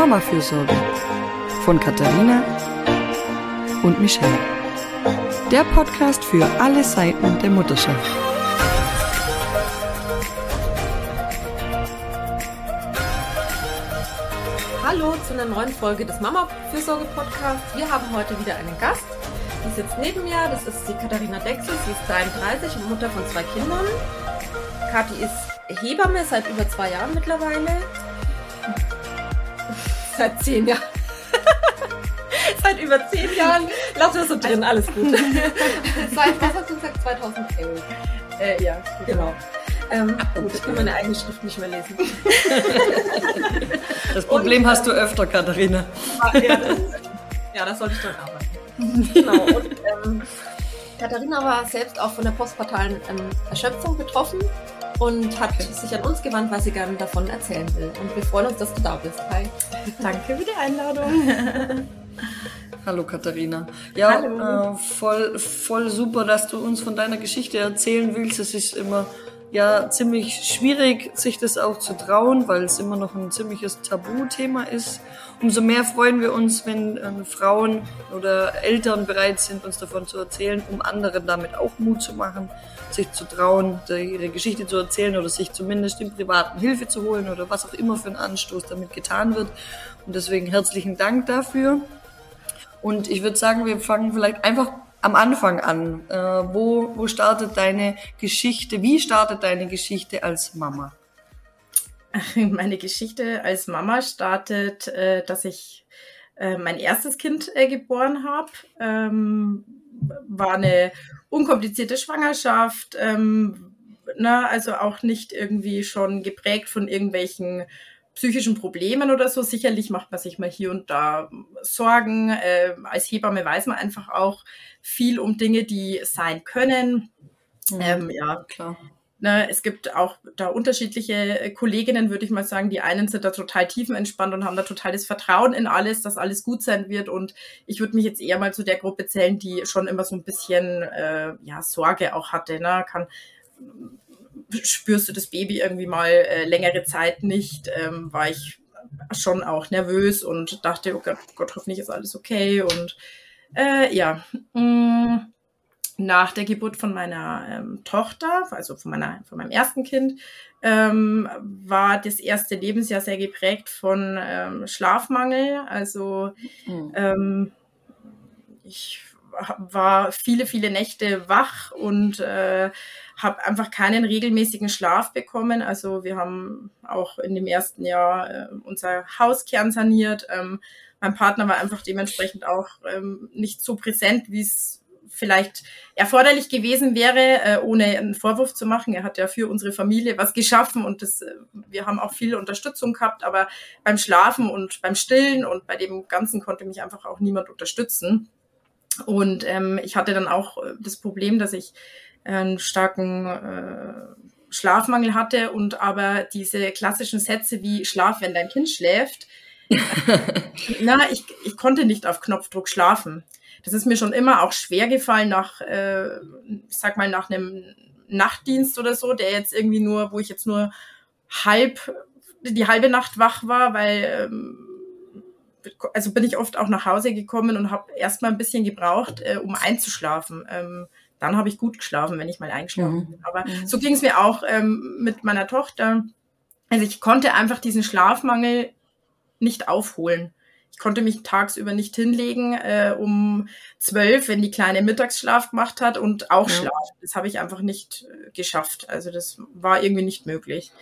Mama-Fürsorge von Katharina und Michelle. Der Podcast für alle Seiten der Mutterschaft. Hallo zu einer neuen Folge des Mama-Fürsorge-Podcasts. Wir haben heute wieder einen Gast. Die sitzt neben mir. Das ist die Katharina Dexel. Sie ist 33 und Mutter von zwei Kindern. Kathi ist Hebamme seit über zwei Jahren mittlerweile. Seit zehn Jahren. seit über zehn Jahren. Lass das so drin, alles gut. seit, was hast du gesagt, 2011? Äh, ja, genau. Ähm, gut, ich kann meine eigene Schrift nicht mehr lesen. Das Problem und, hast du öfter, Katharina. Ja, das, ja, das sollte ich dann arbeiten. Genau. Und ähm, Katharina war selbst auch von der postpartalen ähm, Erschöpfung betroffen und hat sich an uns gewandt, weil sie gerne davon erzählen will. Und wir freuen uns, dass du da bist. Hi. Danke für die Einladung. Hallo Katharina. Ja, Hallo. Äh, voll, voll super, dass du uns von deiner Geschichte erzählen willst. Es ist immer ja ziemlich schwierig, sich das auch zu trauen, weil es immer noch ein ziemliches Tabuthema ist. Umso mehr freuen wir uns, wenn äh, Frauen oder Eltern bereit sind, uns davon zu erzählen, um anderen damit auch Mut zu machen, sich zu trauen, ihre Geschichte zu erzählen oder sich zumindest im Privaten Hilfe zu holen oder was auch immer für ein Anstoß damit getan wird. Und deswegen herzlichen Dank dafür. Und ich würde sagen, wir fangen vielleicht einfach am Anfang an. Äh, wo, wo startet deine Geschichte? Wie startet deine Geschichte als Mama? Meine Geschichte als Mama startet, äh, dass ich äh, mein erstes Kind äh, geboren habe. Ähm, war eine unkomplizierte Schwangerschaft. Ähm, na, also auch nicht irgendwie schon geprägt von irgendwelchen psychischen Problemen oder so. Sicherlich macht man sich mal hier und da Sorgen. Äh, als Hebamme weiß man einfach auch viel um Dinge, die sein können. Mhm, ähm, ja, klar. Ne, es gibt auch da unterschiedliche Kolleginnen, würde ich mal sagen. Die einen sind da total tiefenentspannt und haben da totales Vertrauen in alles, dass alles gut sein wird. Und ich würde mich jetzt eher mal zu der Gruppe zählen, die schon immer so ein bisschen äh, ja, Sorge auch hatte. Ne? Kann spürst du das Baby irgendwie mal äh, längere Zeit nicht, ähm, war ich schon auch nervös und dachte, oh Gott, Gott hoffentlich ist alles okay. Und äh, ja, mh, mm, nach der Geburt von meiner ähm, Tochter, also von, meiner, von meinem ersten Kind, ähm, war das erste Lebensjahr sehr geprägt von ähm, Schlafmangel. Also mhm. ähm, ich war viele, viele Nächte wach und äh, habe einfach keinen regelmäßigen Schlaf bekommen. Also wir haben auch in dem ersten Jahr äh, unser Hauskern saniert. Ähm, mein Partner war einfach dementsprechend auch ähm, nicht so präsent, wie es vielleicht erforderlich gewesen wäre, äh, ohne einen Vorwurf zu machen. Er hat ja für unsere Familie was geschaffen und das, äh, wir haben auch viel Unterstützung gehabt, aber beim Schlafen und beim Stillen und bei dem Ganzen konnte mich einfach auch niemand unterstützen. Und ähm, ich hatte dann auch äh, das Problem, dass ich einen starken äh, Schlafmangel hatte und aber diese klassischen Sätze wie Schlaf, wenn dein Kind schläft, na, ich, ich konnte nicht auf Knopfdruck schlafen. Das ist mir schon immer auch schwer gefallen nach, äh, ich sag mal, nach einem Nachtdienst oder so, der jetzt irgendwie nur, wo ich jetzt nur halb, die halbe Nacht wach war, weil ähm, also bin ich oft auch nach Hause gekommen und habe erstmal ein bisschen gebraucht, äh, um einzuschlafen. Ähm, dann habe ich gut geschlafen, wenn ich mal eingeschlafen mhm. bin. Aber mhm. so ging es mir auch ähm, mit meiner Tochter. Also ich konnte einfach diesen Schlafmangel nicht aufholen. Ich konnte mich tagsüber nicht hinlegen äh, um zwölf, wenn die kleine Mittagsschlaf gemacht hat und auch ja. schlafen. Das habe ich einfach nicht äh, geschafft. Also das war irgendwie nicht möglich.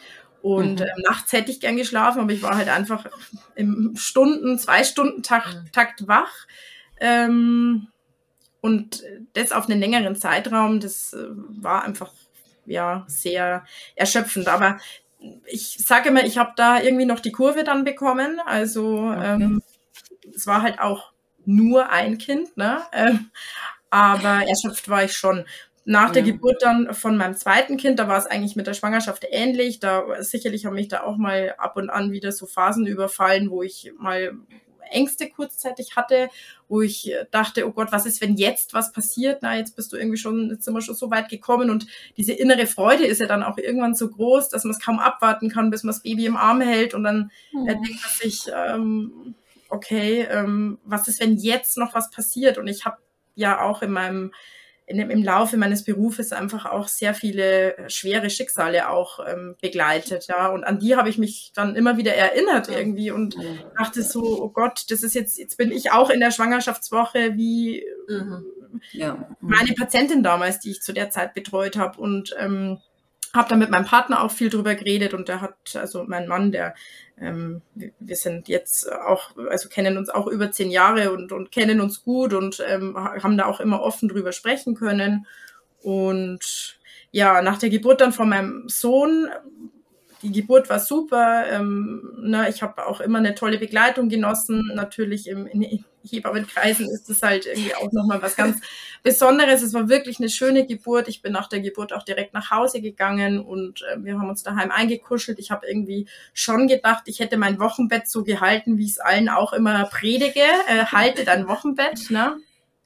Und mhm. äh, nachts hätte ich gern geschlafen, aber ich war halt einfach im Stunden, zwei Stunden Takt, mhm. Takt wach. Ähm, und das auf einen längeren Zeitraum, das äh, war einfach ja sehr erschöpfend. Aber ich sage immer, ich habe da irgendwie noch die Kurve dann bekommen. Also okay. ähm, es war halt auch nur ein Kind, ne? Ähm, aber erschöpft war ich schon. Nach der ja. Geburt dann von meinem zweiten Kind, da war es eigentlich mit der Schwangerschaft ähnlich. Da sicherlich haben mich da auch mal ab und an wieder so Phasen überfallen, wo ich mal Ängste kurzzeitig hatte, wo ich dachte, oh Gott, was ist, wenn jetzt was passiert? Na, jetzt bist du irgendwie schon, jetzt sind wir schon so weit gekommen und diese innere Freude ist ja dann auch irgendwann so groß, dass man es kaum abwarten kann, bis man das Baby im Arm hält und dann äh, denkt man sich, ähm, okay, ähm, was ist, wenn jetzt noch was passiert? Und ich habe ja auch in meinem in, im Laufe meines Berufes einfach auch sehr viele schwere Schicksale auch ähm, begleitet, ja. Und an die habe ich mich dann immer wieder erinnert irgendwie und dachte so, oh Gott, das ist jetzt, jetzt bin ich auch in der Schwangerschaftswoche wie mhm. ja. meine Patientin damals, die ich zu der Zeit betreut habe. Und ähm, habe da mit meinem Partner auch viel drüber geredet und der hat, also mein Mann, der, ähm, wir sind jetzt auch, also kennen uns auch über zehn Jahre und, und kennen uns gut und ähm, haben da auch immer offen drüber sprechen können. Und ja, nach der Geburt dann von meinem Sohn die Geburt war super. Ähm, ne, ich habe auch immer eine tolle Begleitung genossen. Natürlich im, in Hebammenkreisen ist es halt irgendwie auch nochmal was ganz Besonderes. Es war wirklich eine schöne Geburt. Ich bin nach der Geburt auch direkt nach Hause gegangen und äh, wir haben uns daheim eingekuschelt. Ich habe irgendwie schon gedacht, ich hätte mein Wochenbett so gehalten, wie ich es allen auch immer predige. Äh, halte dein Wochenbett. Ne?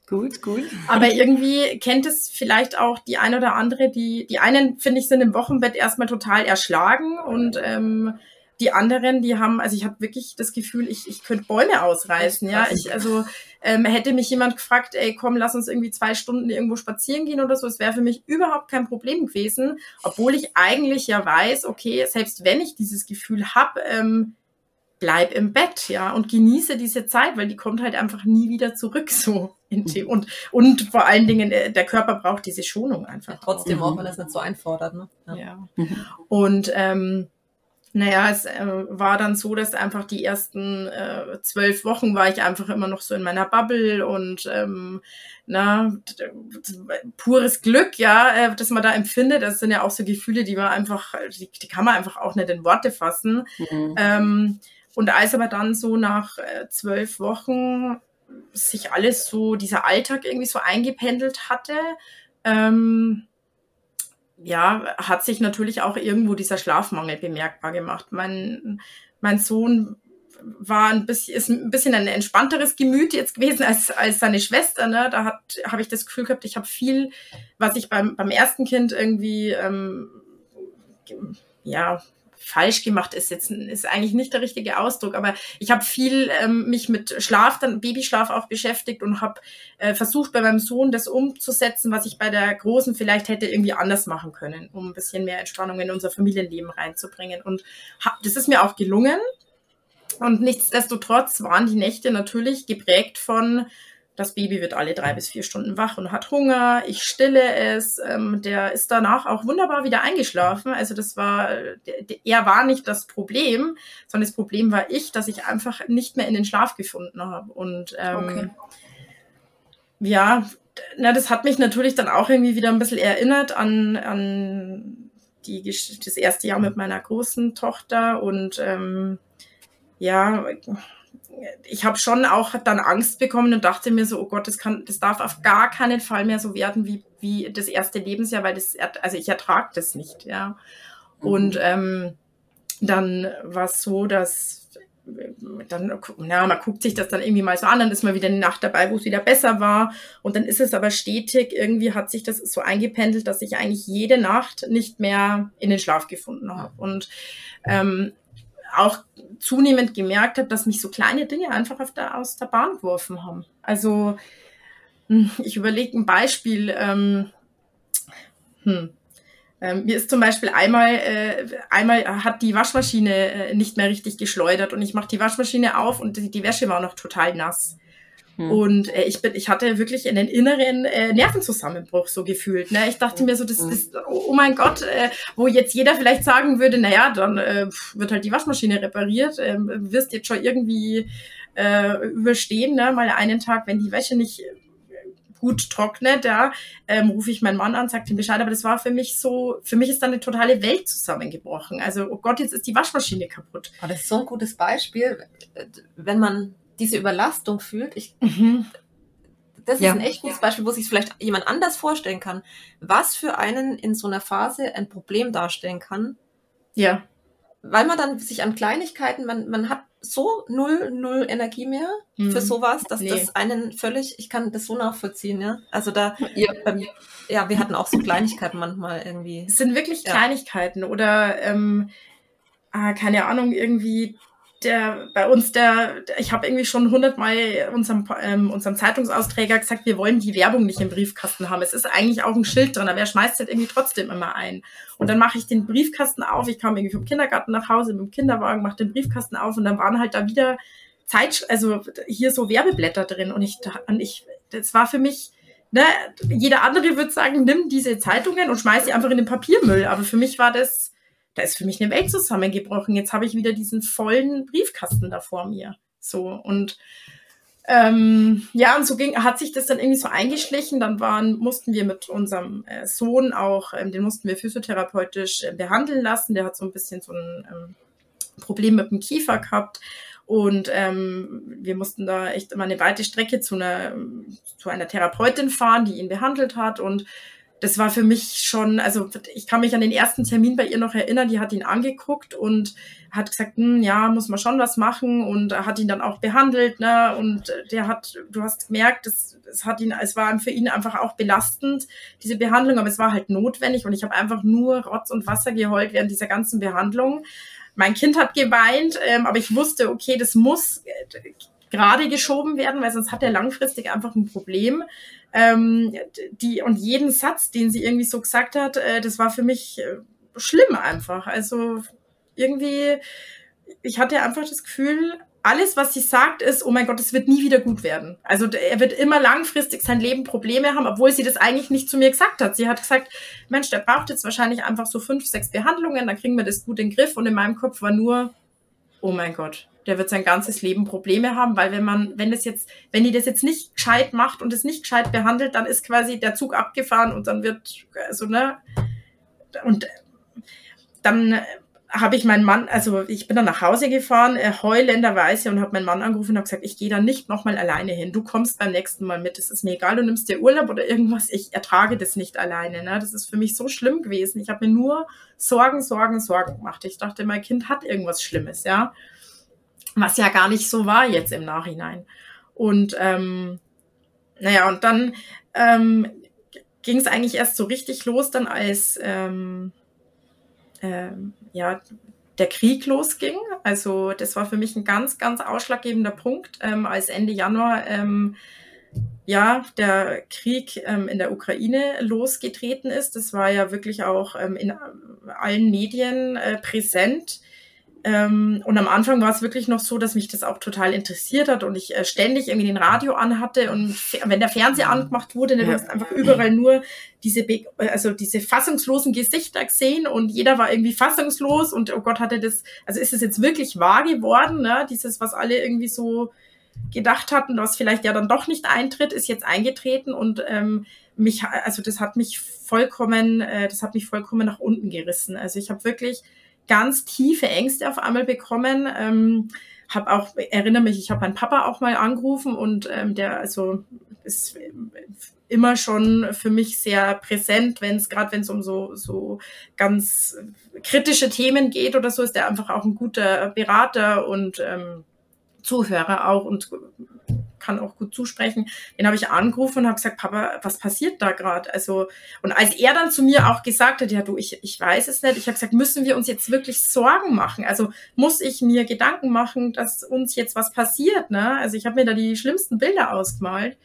Gut, gut. Aber irgendwie kennt es vielleicht auch die eine oder andere, die, die einen, finde ich, sind im Wochenbett erstmal total erschlagen und ähm, die anderen, die haben, also ich habe wirklich das Gefühl, ich, ich könnte Bäume ausreißen, ja. Ich, also ähm, hätte mich jemand gefragt, ey, komm, lass uns irgendwie zwei Stunden irgendwo spazieren gehen oder so, es wäre für mich überhaupt kein Problem gewesen, obwohl ich eigentlich ja weiß, okay, selbst wenn ich dieses Gefühl habe, ähm, bleib im Bett, ja, und genieße diese Zeit, weil die kommt halt einfach nie wieder zurück, so. Mhm. Und, und vor allen Dingen, äh, der Körper braucht diese Schonung einfach. Ja, trotzdem, auch wenn es nicht so einfordert, ne? Ja. ja. Mhm. Und, ähm, naja, es äh, war dann so, dass einfach die ersten äh, zwölf Wochen war ich einfach immer noch so in meiner Bubble und ähm, na, pures Glück, ja, äh, dass man da empfindet. Das sind ja auch so Gefühle, die man einfach, die, die kann man einfach auch nicht in Worte fassen. Mhm. Ähm, und als aber dann so nach äh, zwölf Wochen sich alles so, dieser Alltag irgendwie so eingependelt hatte, ähm, ja, hat sich natürlich auch irgendwo dieser Schlafmangel bemerkbar gemacht. Mein, mein Sohn war ein bisschen, ist ein bisschen ein entspannteres Gemüt jetzt gewesen als, als seine Schwester. Ne? Da habe ich das Gefühl gehabt, ich habe viel, was ich beim, beim ersten Kind irgendwie ähm, ja falsch gemacht ist jetzt ist eigentlich nicht der richtige Ausdruck, aber ich habe viel ähm, mich mit Schlaf, dann Babyschlaf auch beschäftigt und habe äh, versucht bei meinem Sohn das umzusetzen, was ich bei der großen vielleicht hätte irgendwie anders machen können, um ein bisschen mehr Entspannung in unser Familienleben reinzubringen und hab, das ist mir auch gelungen. Und nichtsdestotrotz waren die Nächte natürlich geprägt von das Baby wird alle drei bis vier Stunden wach und hat Hunger. Ich stille es. Ähm, der ist danach auch wunderbar wieder eingeschlafen. Also das war, er war nicht das Problem, sondern das Problem war ich, dass ich einfach nicht mehr in den Schlaf gefunden habe. Und ähm, okay. ja, na, das hat mich natürlich dann auch irgendwie wieder ein bisschen erinnert an, an die, das erste Jahr mit meiner großen Tochter und ähm, ja, ich habe schon auch dann Angst bekommen und dachte mir so, oh Gott, das kann, das darf auf gar keinen Fall mehr so werden wie, wie das erste Lebensjahr, weil das, also ich ertrage das nicht, ja. Mhm. Und ähm, dann war es so, dass dann, na, man guckt sich das dann irgendwie mal so an, dann ist mal wieder eine Nacht dabei, wo es wieder besser war. Und dann ist es aber stetig, irgendwie hat sich das so eingependelt, dass ich eigentlich jede Nacht nicht mehr in den Schlaf gefunden habe. Und ähm, auch zunehmend gemerkt habe, dass mich so kleine Dinge einfach der, aus der Bahn geworfen haben. Also hm, ich überlege ein Beispiel. Ähm, hm, ähm, mir ist zum Beispiel einmal, äh, einmal hat die Waschmaschine äh, nicht mehr richtig geschleudert und ich mache die Waschmaschine auf und die, die Wäsche war noch total nass. Hm. Und äh, ich bin, ich hatte wirklich einen inneren äh, Nervenzusammenbruch so gefühlt. Ne? Ich dachte mir so, das ist, oh, oh mein Gott, äh, wo jetzt jeder vielleicht sagen würde, naja, dann äh, wird halt die Waschmaschine repariert, äh, wirst jetzt schon irgendwie äh, überstehen, ne? mal einen Tag, wenn die Wäsche nicht gut trocknet, ja, ähm, rufe ich meinen Mann an, sagt ihm Bescheid, aber das war für mich so, für mich ist dann eine totale Welt zusammengebrochen. Also, oh Gott, jetzt ist die Waschmaschine kaputt. Aber das ist so ein gutes Beispiel, wenn man diese Überlastung fühlt. Ich, mhm. Das ist ja. ein echt gutes Beispiel, wo sich vielleicht jemand anders vorstellen kann, was für einen in so einer Phase ein Problem darstellen kann. Ja. Weil man dann sich an Kleinigkeiten, man, man hat so null, null Energie mehr mhm. für sowas, dass nee. das einen völlig, ich kann das so nachvollziehen, ja. Also da, ja, ähm, ja wir hatten auch so Kleinigkeiten manchmal irgendwie. Es sind wirklich ja. Kleinigkeiten oder, ähm, ah, keine Ahnung, irgendwie der bei uns der, ich habe irgendwie schon hundertmal unserem, ähm, unserem Zeitungsausträger gesagt, wir wollen die Werbung nicht im Briefkasten haben. Es ist eigentlich auch ein Schild drin, aber er schmeißt halt irgendwie trotzdem immer ein. Und dann mache ich den Briefkasten auf. Ich kam irgendwie vom Kindergarten nach Hause mit dem Kinderwagen, mache den Briefkasten auf und dann waren halt da wieder Zeit, also hier so Werbeblätter drin. Und ich, und ich, das war für mich, ne, jeder andere würde sagen, nimm diese Zeitungen und schmeiß sie einfach in den Papiermüll. Aber für mich war das da ist für mich eine Welt zusammengebrochen. Jetzt habe ich wieder diesen vollen Briefkasten da vor mir. So und ähm, ja, und so ging, hat sich das dann irgendwie so eingeschlichen. Dann waren, mussten wir mit unserem äh, Sohn auch, ähm, den mussten wir physiotherapeutisch äh, behandeln lassen. Der hat so ein bisschen so ein ähm, Problem mit dem Kiefer gehabt. Und ähm, wir mussten da echt immer eine weite Strecke zu einer, zu einer Therapeutin fahren, die ihn behandelt hat. Und das war für mich schon, also ich kann mich an den ersten Termin bei ihr noch erinnern, die hat ihn angeguckt und hat gesagt, hm, ja, muss man schon was machen und hat ihn dann auch behandelt, ne, und der hat, du hast gemerkt, es, es hat ihn, es war für ihn einfach auch belastend, diese Behandlung, aber es war halt notwendig und ich habe einfach nur Rotz und Wasser geheult während dieser ganzen Behandlung. Mein Kind hat geweint, ähm, aber ich wusste, okay, das muss äh, gerade geschoben werden, weil sonst hat er langfristig einfach ein Problem. Ähm, die, und jeden Satz, den sie irgendwie so gesagt hat, äh, das war für mich äh, schlimm einfach. Also irgendwie, ich hatte einfach das Gefühl, alles, was sie sagt, ist, oh mein Gott, es wird nie wieder gut werden. Also er wird immer langfristig sein Leben Probleme haben, obwohl sie das eigentlich nicht zu mir gesagt hat. Sie hat gesagt, Mensch, der braucht jetzt wahrscheinlich einfach so fünf, sechs Behandlungen, dann kriegen wir das gut in den Griff. Und in meinem Kopf war nur, oh mein Gott, der wird sein ganzes Leben Probleme haben, weil wenn man, wenn das jetzt, wenn die das jetzt nicht gescheit macht und es nicht gescheit behandelt, dann ist quasi der Zug abgefahren und dann wird, also, ne, und dann habe ich meinen Mann, also ich bin dann nach Hause gefahren, äh, heulenderweise und habe meinen Mann angerufen und habe gesagt, ich gehe da nicht nochmal alleine hin. Du kommst beim nächsten Mal mit. Es ist mir egal, du nimmst dir Urlaub oder irgendwas. Ich ertrage das nicht alleine. Ne? Das ist für mich so schlimm gewesen. Ich habe mir nur Sorgen, Sorgen, Sorgen gemacht. Ich dachte, mein Kind hat irgendwas Schlimmes, ja was ja gar nicht so war jetzt im Nachhinein. Und ähm, naja, und dann ähm, ging es eigentlich erst so richtig los, dann als ähm, ähm, ja der Krieg losging. Also das war für mich ein ganz, ganz ausschlaggebender Punkt, ähm, als Ende Januar ähm, ja der Krieg ähm, in der Ukraine losgetreten ist. Das war ja wirklich auch ähm, in allen Medien äh, präsent. Ähm, und am Anfang war es wirklich noch so, dass mich das auch total interessiert hat und ich äh, ständig irgendwie den Radio anhatte und wenn der Fernseher angemacht wurde, dann ja. hast einfach überall nur diese, Be also diese fassungslosen Gesichter gesehen und jeder war irgendwie fassungslos und oh Gott hatte das, also ist es jetzt wirklich wahr geworden, ne? dieses, was alle irgendwie so gedacht hatten, was vielleicht ja dann doch nicht eintritt, ist jetzt eingetreten und ähm, mich, also das hat mich vollkommen, äh, das hat mich vollkommen nach unten gerissen. Also ich habe wirklich ganz tiefe Ängste auf einmal bekommen. Ähm, habe auch erinnere mich, ich habe meinen Papa auch mal angerufen und ähm, der also ist immer schon für mich sehr präsent, wenn es gerade wenn es um so so ganz kritische Themen geht oder so, ist er einfach auch ein guter Berater und ähm, Zuhörer auch und kann auch gut zusprechen. Den habe ich angerufen und habe gesagt, Papa, was passiert da gerade? Also und als er dann zu mir auch gesagt hat, ja du, ich, ich weiß es nicht, ich habe gesagt, müssen wir uns jetzt wirklich Sorgen machen? Also muss ich mir Gedanken machen, dass uns jetzt was passiert? Ne? Also ich habe mir da die schlimmsten Bilder ausgemalt.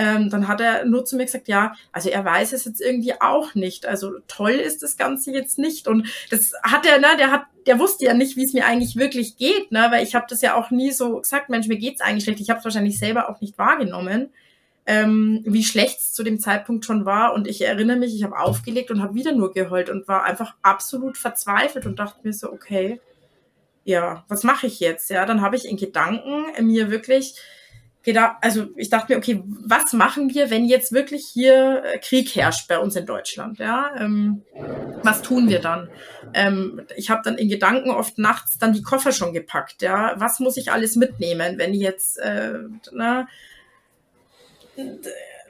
Ähm, dann hat er nur zu mir gesagt, ja, also er weiß es jetzt irgendwie auch nicht. Also toll ist das Ganze jetzt nicht. Und das hat er, ne, der hat, der wusste ja nicht, wie es mir eigentlich wirklich geht, ne, weil ich habe das ja auch nie so gesagt, Mensch, mir geht's eigentlich schlecht. Ich habe es wahrscheinlich selber auch nicht wahrgenommen. Ähm, wie schlecht es zu dem Zeitpunkt schon war. Und ich erinnere mich, ich habe aufgelegt und habe wieder nur geheult und war einfach absolut verzweifelt und dachte mir so, okay, ja, was mache ich jetzt? Ja, dann habe ich in Gedanken mir wirklich gedacht, also ich dachte mir, okay, was machen wir, wenn jetzt wirklich hier äh, Krieg herrscht bei uns in Deutschland? Ja, ähm, was tun wir dann? Ähm, ich habe dann in Gedanken oft nachts dann die Koffer schon gepackt. Ja, was muss ich alles mitnehmen, wenn jetzt, äh, na,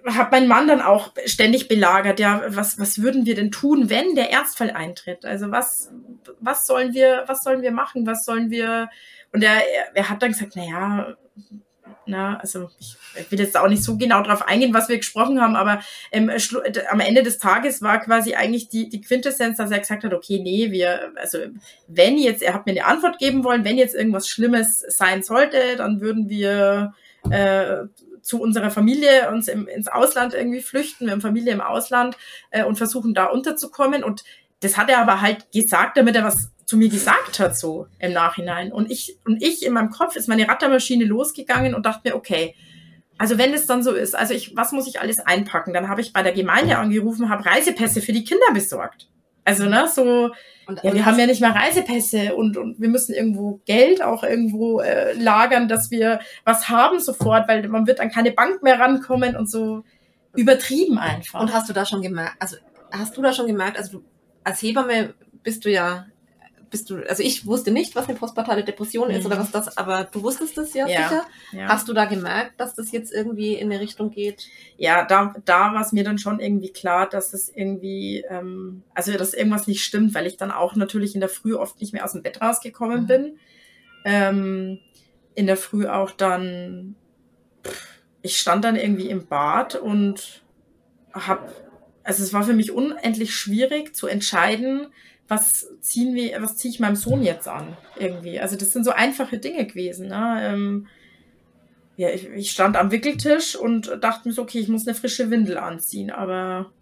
habe meinen Mann dann auch ständig belagert, ja, was, was würden wir denn tun, wenn der Ernstfall eintritt? Also was, was sollen wir, was sollen wir machen? Was sollen wir? Und er, er hat dann gesagt, na ja, na, also ich, will jetzt auch nicht so genau drauf eingehen, was wir gesprochen haben, aber ähm, am Ende des Tages war quasi eigentlich die, die Quintessenz, dass er gesagt hat, okay, nee, wir, also wenn jetzt, er hat mir eine Antwort geben wollen, wenn jetzt irgendwas Schlimmes sein sollte, dann würden wir äh, zu unserer Familie uns im, ins Ausland irgendwie flüchten. Wir haben Familie im Ausland äh, und versuchen da unterzukommen. Und das hat er aber halt gesagt, damit er was zu mir gesagt hat, so im Nachhinein. Und ich, und ich in meinem Kopf ist meine Rattermaschine losgegangen und dachte mir, okay, also wenn es dann so ist, also ich, was muss ich alles einpacken? Dann habe ich bei der Gemeinde angerufen, habe Reisepässe für die Kinder besorgt. Also, ne, so, und, ja, wir haben ja nicht mehr Reisepässe und, und wir müssen irgendwo Geld auch irgendwo äh, lagern, dass wir was haben sofort, weil man wird an keine Bank mehr rankommen und so übertrieben einfach. Und hast du da schon gemerkt, also hast du da schon gemerkt, also du als Hebamme bist du ja bist du, also ich wusste nicht, was eine postpartale Depression ist mhm. oder was das, aber du wusstest es ja, ja sicher. Ja. Hast du da gemerkt, dass das jetzt irgendwie in eine Richtung geht? Ja, da, da war es mir dann schon irgendwie klar, dass es irgendwie, ähm, also dass irgendwas nicht stimmt, weil ich dann auch natürlich in der Früh oft nicht mehr aus dem Bett rausgekommen mhm. bin. Ähm, in der Früh auch dann, ich stand dann irgendwie im Bad und hab, also es war für mich unendlich schwierig zu entscheiden, was ziehen wir, was ziehe ich meinem Sohn jetzt an? Irgendwie. Also das sind so einfache Dinge gewesen. Ne? Ähm, ja, ich, ich stand am Wickeltisch und dachte mir so, okay, ich muss eine frische Windel anziehen, aber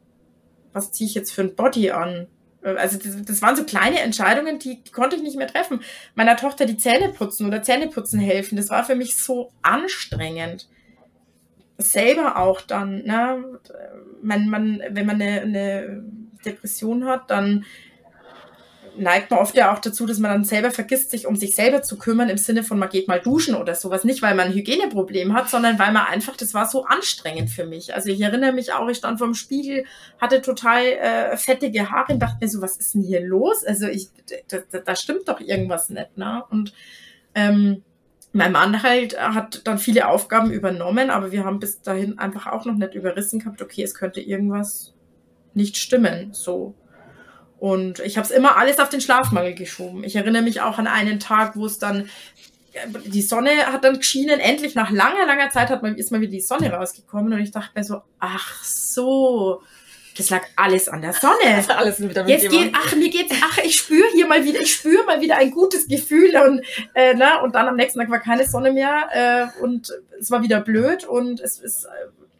was ziehe ich jetzt für ein Body an? Äh, also das, das waren so kleine Entscheidungen, die, die konnte ich nicht mehr treffen. Meiner Tochter die Zähne putzen oder Zähneputzen helfen, das war für mich so anstrengend. Selber auch dann, ne? Man, man, wenn man eine, eine Depression hat, dann neigt man oft ja auch dazu, dass man dann selber vergisst, sich um sich selber zu kümmern, im Sinne von, man geht mal duschen oder sowas. Nicht, weil man ein Hygieneproblem hat, sondern weil man einfach, das war so anstrengend für mich. Also ich erinnere mich auch, ich stand vor dem Spiegel, hatte total äh, fettige Haare und dachte mir so, was ist denn hier los? Also ich, da, da, da stimmt doch irgendwas nicht, ne? Und ähm, mein Mann halt hat dann viele Aufgaben übernommen, aber wir haben bis dahin einfach auch noch nicht überrissen gehabt, okay, es könnte irgendwas nicht stimmen, so. Und ich habe es immer alles auf den Schlafmangel geschoben. Ich erinnere mich auch an einen Tag, wo es dann die Sonne hat dann geschienen. Endlich nach langer, langer Zeit hat man, ist mal wieder die Sonne rausgekommen und ich dachte mir so, ach so, das lag alles an der Sonne. alles wieder Jetzt geht, ach, mir geht's, ach, ich spüre hier mal wieder, ich spüre mal wieder ein gutes Gefühl und, äh, na, und dann am nächsten Tag war keine Sonne mehr, äh, und es war wieder blöd und es ist,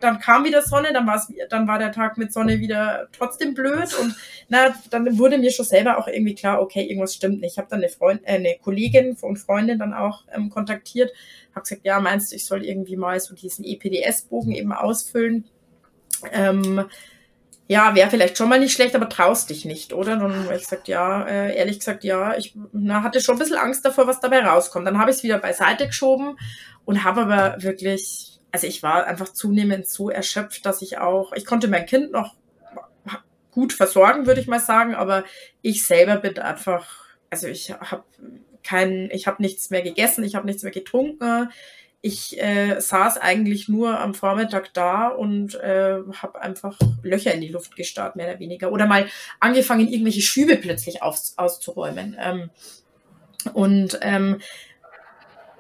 dann kam wieder Sonne, dann war es, dann war der Tag mit Sonne wieder trotzdem blöd und na, dann wurde mir schon selber auch irgendwie klar, okay, irgendwas stimmt nicht. Ich habe dann eine Freundin, äh, eine Kollegin und Freundin dann auch ähm, kontaktiert, habe gesagt, ja, meinst du, ich soll irgendwie mal so diesen EPDS-Bogen eben ausfüllen? Ähm, ja, wäre vielleicht schon mal nicht schlecht, aber traust dich nicht, oder? Dann habe ich gesagt, ja, äh, ehrlich gesagt, ja, ich na, hatte schon ein bisschen Angst davor, was dabei rauskommt. Dann habe ich es wieder beiseite geschoben und habe aber wirklich also ich war einfach zunehmend so erschöpft, dass ich auch, ich konnte mein Kind noch gut versorgen, würde ich mal sagen, aber ich selber bin einfach, also ich habe kein, ich habe nichts mehr gegessen, ich habe nichts mehr getrunken. Ich äh, saß eigentlich nur am Vormittag da und äh, habe einfach Löcher in die Luft gestarrt, mehr oder weniger. Oder mal angefangen, irgendwelche Schübe plötzlich aus, auszuräumen. Ähm, und ähm,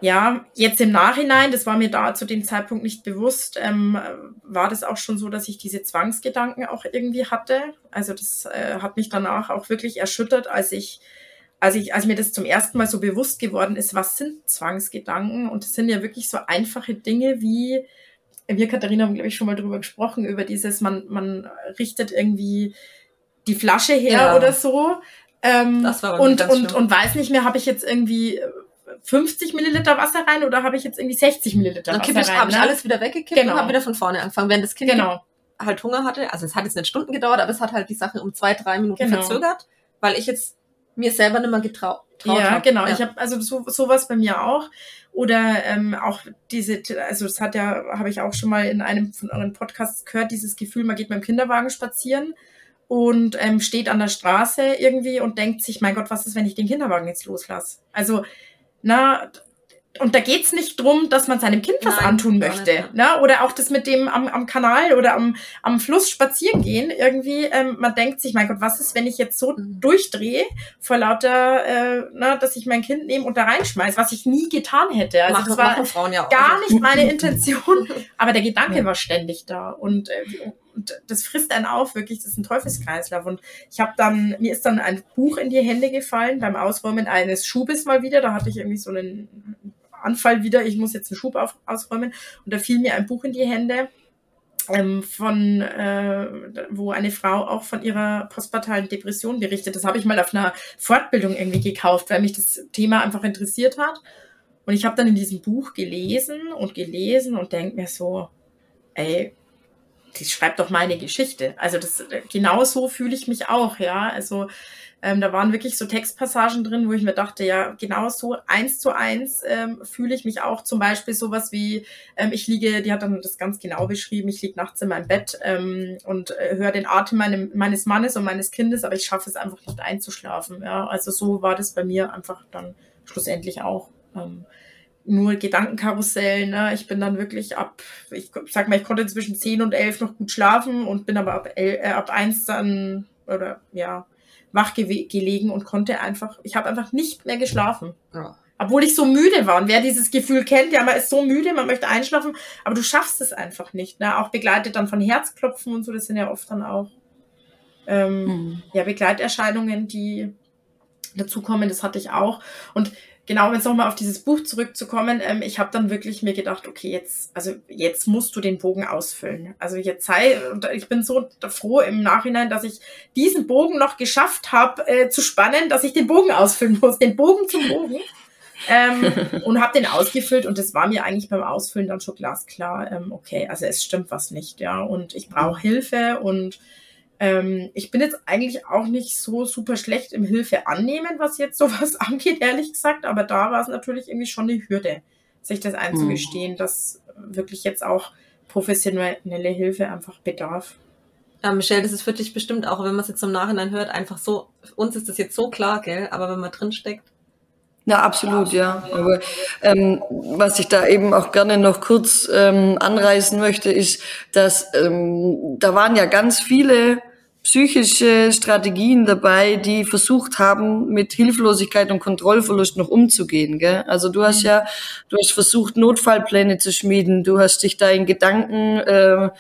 ja, jetzt im Nachhinein, das war mir da zu dem Zeitpunkt nicht bewusst, ähm, war das auch schon so, dass ich diese Zwangsgedanken auch irgendwie hatte. Also das äh, hat mich danach auch wirklich erschüttert, als ich, als ich, als mir das zum ersten Mal so bewusst geworden ist, was sind Zwangsgedanken? Und das sind ja wirklich so einfache Dinge wie, wir Katharina haben, glaube ich, schon mal drüber gesprochen, über dieses, man, man richtet irgendwie die Flasche her ja. oder so. Ähm, das war und, und, und weiß nicht mehr, habe ich jetzt irgendwie 50 Milliliter Wasser rein oder habe ich jetzt irgendwie 60 Milliliter Wasser rein? Dann habe ich ne? alles wieder weggekippt genau. und habe wieder von vorne angefangen. Wenn das Kind genau. halt Hunger hatte, also es hat jetzt nicht Stunden gedauert, aber es hat halt die Sache um zwei, drei Minuten genau. verzögert, weil ich jetzt mir selber nicht mehr getraut ja, hab. genau. Ja. Ich habe also so, sowas bei mir auch. Oder ähm, auch diese, also das hat ja, habe ich auch schon mal in einem von euren Podcasts gehört, dieses Gefühl, man geht mit dem Kinderwagen spazieren und ähm, steht an der Straße irgendwie und denkt sich, mein Gott, was ist, wenn ich den Kinderwagen jetzt loslasse? Also na, und da geht's nicht drum, dass man seinem Kind was Nein, antun möchte. Ne? Oder auch das mit dem am, am Kanal oder am, am Fluss spazieren gehen. Irgendwie, ähm, man denkt sich, mein Gott, was ist, wenn ich jetzt so mhm. durchdrehe vor lauter, äh, ne, dass ich mein Kind nehme und da reinschmeiße, was ich nie getan hätte. Also machen, das war Frauen ja auch. gar nicht meine Intention, aber der Gedanke ja. war ständig da. Und, äh, und das frisst einen auf, wirklich, das ist ein Teufelskreislauf. Und ich habe dann, mir ist dann ein Buch in die Hände gefallen beim Ausräumen eines Schubes mal wieder. Da hatte ich irgendwie so einen Anfall wieder, ich muss jetzt einen Schub auf, ausräumen. Und da fiel mir ein Buch in die Hände ähm, von, äh, wo eine Frau auch von ihrer postpartalen Depression berichtet. Das habe ich mal auf einer Fortbildung irgendwie gekauft, weil mich das Thema einfach interessiert hat. Und ich habe dann in diesem Buch gelesen und gelesen und denke mir so, ey, die schreibt doch meine Geschichte. Also das genau so fühle ich mich auch, ja. Also ähm, da waren wirklich so Textpassagen drin, wo ich mir dachte, ja, genau so eins zu eins ähm, fühle ich mich auch. Zum Beispiel sowas wie, ähm, ich liege, die hat dann das ganz genau beschrieben, ich liege nachts in meinem Bett ähm, und äh, höre den Atem meinem, meines Mannes und meines Kindes, aber ich schaffe es einfach nicht einzuschlafen. Ja? Also so war das bei mir einfach dann schlussendlich auch. Ähm, nur Gedankenkarussell, ne? Ich bin dann wirklich ab, ich sag mal, ich konnte zwischen 10 und 11 noch gut schlafen und bin aber ab, äh, ab 1 dann, oder ja, wach gelegen und konnte einfach, ich habe einfach nicht mehr geschlafen. Ja. Obwohl ich so müde war. Und wer dieses Gefühl kennt, ja, man ist so müde, man möchte einschlafen, aber du schaffst es einfach nicht. Ne? Auch begleitet dann von Herzklopfen und so, das sind ja oft dann auch ähm, mhm. ja, Begleiterscheinungen, die dazukommen, das hatte ich auch. Und genau, jetzt nochmal auf dieses Buch zurückzukommen, ähm, ich habe dann wirklich mir gedacht, okay, jetzt, also jetzt musst du den Bogen ausfüllen. Also jetzt sei, und ich bin so froh im Nachhinein, dass ich diesen Bogen noch geschafft habe äh, zu spannen, dass ich den Bogen ausfüllen muss, den Bogen zum Bogen. ähm, und habe den ausgefüllt und es war mir eigentlich beim Ausfüllen dann schon glasklar, ähm, okay, also es stimmt was nicht, ja, und ich brauche Hilfe und ähm, ich bin jetzt eigentlich auch nicht so super schlecht im Hilfe annehmen, was jetzt sowas angeht, ehrlich gesagt. Aber da war es natürlich irgendwie schon eine Hürde, sich das einzugestehen, mhm. dass wirklich jetzt auch professionelle Hilfe einfach bedarf. Ja, Michelle, das ist für dich bestimmt auch, wenn man es jetzt im Nachhinein hört, einfach so, uns ist das jetzt so klar, gell? Aber wenn man drin steckt. Ja, absolut, ja. Aber ähm, was ich da eben auch gerne noch kurz ähm, anreißen möchte, ist, dass ähm, da waren ja ganz viele psychische Strategien dabei, die versucht haben, mit Hilflosigkeit und Kontrollverlust noch umzugehen. Gell? Also du hast mhm. ja, du hast versucht, Notfallpläne zu schmieden, du hast dich da in Gedanken äh,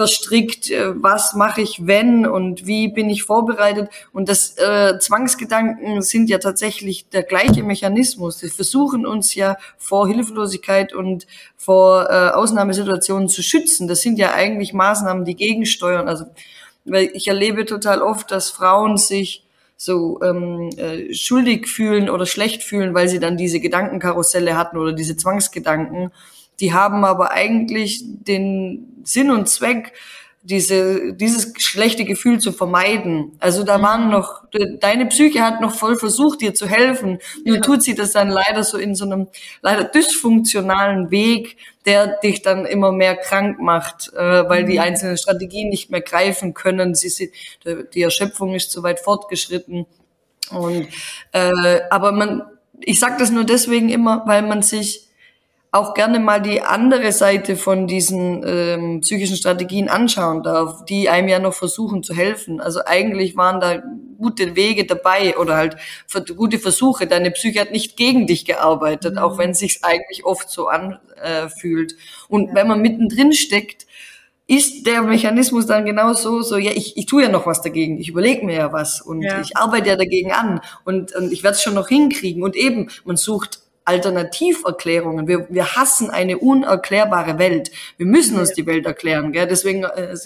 verstrickt, äh, was mache ich wenn und wie bin ich vorbereitet. Und das äh, Zwangsgedanken sind ja tatsächlich der gleiche Mechanismus. Sie versuchen uns ja vor Hilflosigkeit und vor äh, Ausnahmesituationen zu schützen. Das sind ja eigentlich Maßnahmen, die gegensteuern. Also weil ich erlebe total oft, dass Frauen sich so ähm, äh, schuldig fühlen oder schlecht fühlen, weil sie dann diese Gedankenkarusselle hatten oder diese Zwangsgedanken. Die haben aber eigentlich den Sinn und Zweck, diese, dieses schlechte Gefühl zu vermeiden. Also da waren mhm. noch, deine Psyche hat noch voll versucht, dir zu helfen. Nur ja. tut sie das dann leider so in so einem leider dysfunktionalen Weg, der dich dann immer mehr krank macht, äh, weil mhm. die einzelnen Strategien nicht mehr greifen können. Sie, sie, die Erschöpfung ist zu weit fortgeschritten. Und äh, aber man, ich sage das nur deswegen immer, weil man sich auch gerne mal die andere Seite von diesen ähm, psychischen Strategien anschauen darf, die einem ja noch versuchen zu helfen. Also eigentlich waren da gute Wege dabei oder halt gute Versuche. Deine Psyche hat nicht gegen dich gearbeitet, mhm. auch wenn es sich eigentlich oft so anfühlt. Und ja. wenn man mittendrin steckt, ist der Mechanismus dann genau so, so, ja, ich, ich tue ja noch was dagegen, ich überlege mir ja was und ja. ich arbeite ja dagegen an und, und ich werde es schon noch hinkriegen. Und eben, man sucht Alternativerklärungen. Wir, wir hassen eine unerklärbare Welt. Wir müssen uns die Welt erklären. Gell? Deswegen, äh,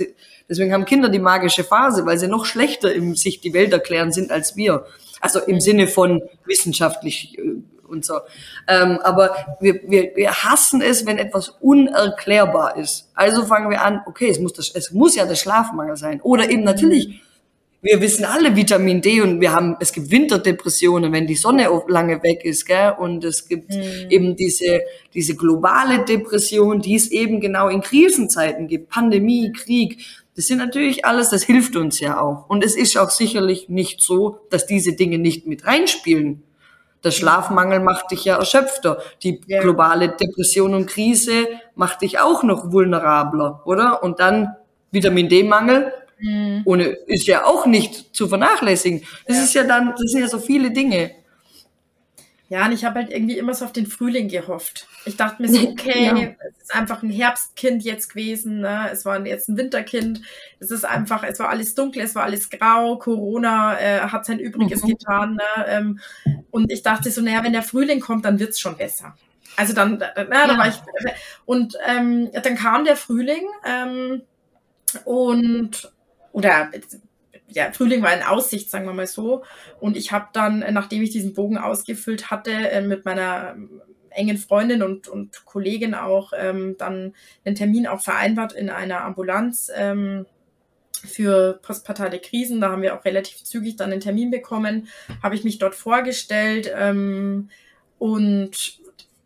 deswegen haben Kinder die magische Phase, weil sie noch schlechter im sich die Welt erklären sind als wir. Also im Sinne von wissenschaftlich äh, und so. Ähm, aber wir, wir, wir hassen es, wenn etwas unerklärbar ist. Also fangen wir an, okay, es muss, das, es muss ja der Schlafmangel sein. Oder eben natürlich wir wissen alle Vitamin D und wir haben, es gibt Winterdepressionen, wenn die Sonne lange weg ist, gell? Und es gibt mhm. eben diese, diese globale Depression, die es eben genau in Krisenzeiten gibt. Pandemie, Krieg. Das sind natürlich alles, das hilft uns ja auch. Und es ist auch sicherlich nicht so, dass diese Dinge nicht mit reinspielen. Der Schlafmangel macht dich ja erschöpfter. Die ja. globale Depression und Krise macht dich auch noch vulnerabler, oder? Und dann Vitamin D-Mangel, mhm. ohne ist ja auch nicht zu vernachlässigen. Das ja. ist ja dann, das sind ja so viele Dinge. Ja, und ich habe halt irgendwie immer so auf den Frühling gehofft. Ich dachte mir so, okay, ja. es ist einfach ein Herbstkind jetzt gewesen, ne? es war jetzt ein Winterkind, es ist einfach, es war alles dunkel, es war alles grau, Corona äh, hat sein Übriges mhm. getan. Ne? Ähm, und ich dachte so, naja, wenn der Frühling kommt, dann wird's schon besser. Also dann, na, ja. da war ich, und ähm, dann kam der Frühling ähm, und, oder ja, Frühling war in Aussicht, sagen wir mal so. Und ich habe dann, nachdem ich diesen Bogen ausgefüllt hatte, äh, mit meiner ähm, engen Freundin und, und Kollegin auch ähm, dann einen Termin auch vereinbart in einer Ambulanz ähm, für postpartale Krisen. Da haben wir auch relativ zügig dann einen Termin bekommen, habe ich mich dort vorgestellt ähm, und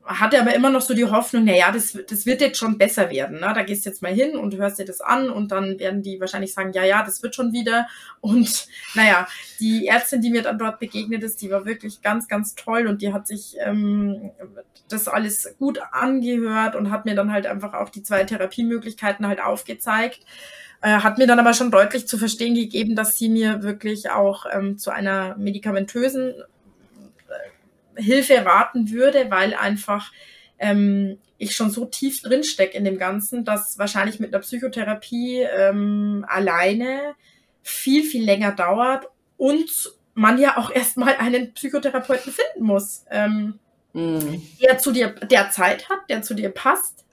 hatte aber immer noch so die Hoffnung, na ja, das, das wird jetzt schon besser werden. Ne? Da gehst du jetzt mal hin und hörst dir das an und dann werden die wahrscheinlich sagen, ja, ja, das wird schon wieder. Und naja, die Ärztin, die mir dann dort begegnet ist, die war wirklich ganz, ganz toll und die hat sich ähm, das alles gut angehört und hat mir dann halt einfach auch die zwei Therapiemöglichkeiten halt aufgezeigt. Äh, hat mir dann aber schon deutlich zu verstehen gegeben, dass sie mir wirklich auch ähm, zu einer medikamentösen Hilfe raten würde, weil einfach ähm, ich schon so tief drin stecke in dem Ganzen, dass wahrscheinlich mit einer Psychotherapie ähm, alleine viel, viel länger dauert und man ja auch erstmal einen Psychotherapeuten finden muss, ähm, mhm. der zu dir, der Zeit hat, der zu dir passt,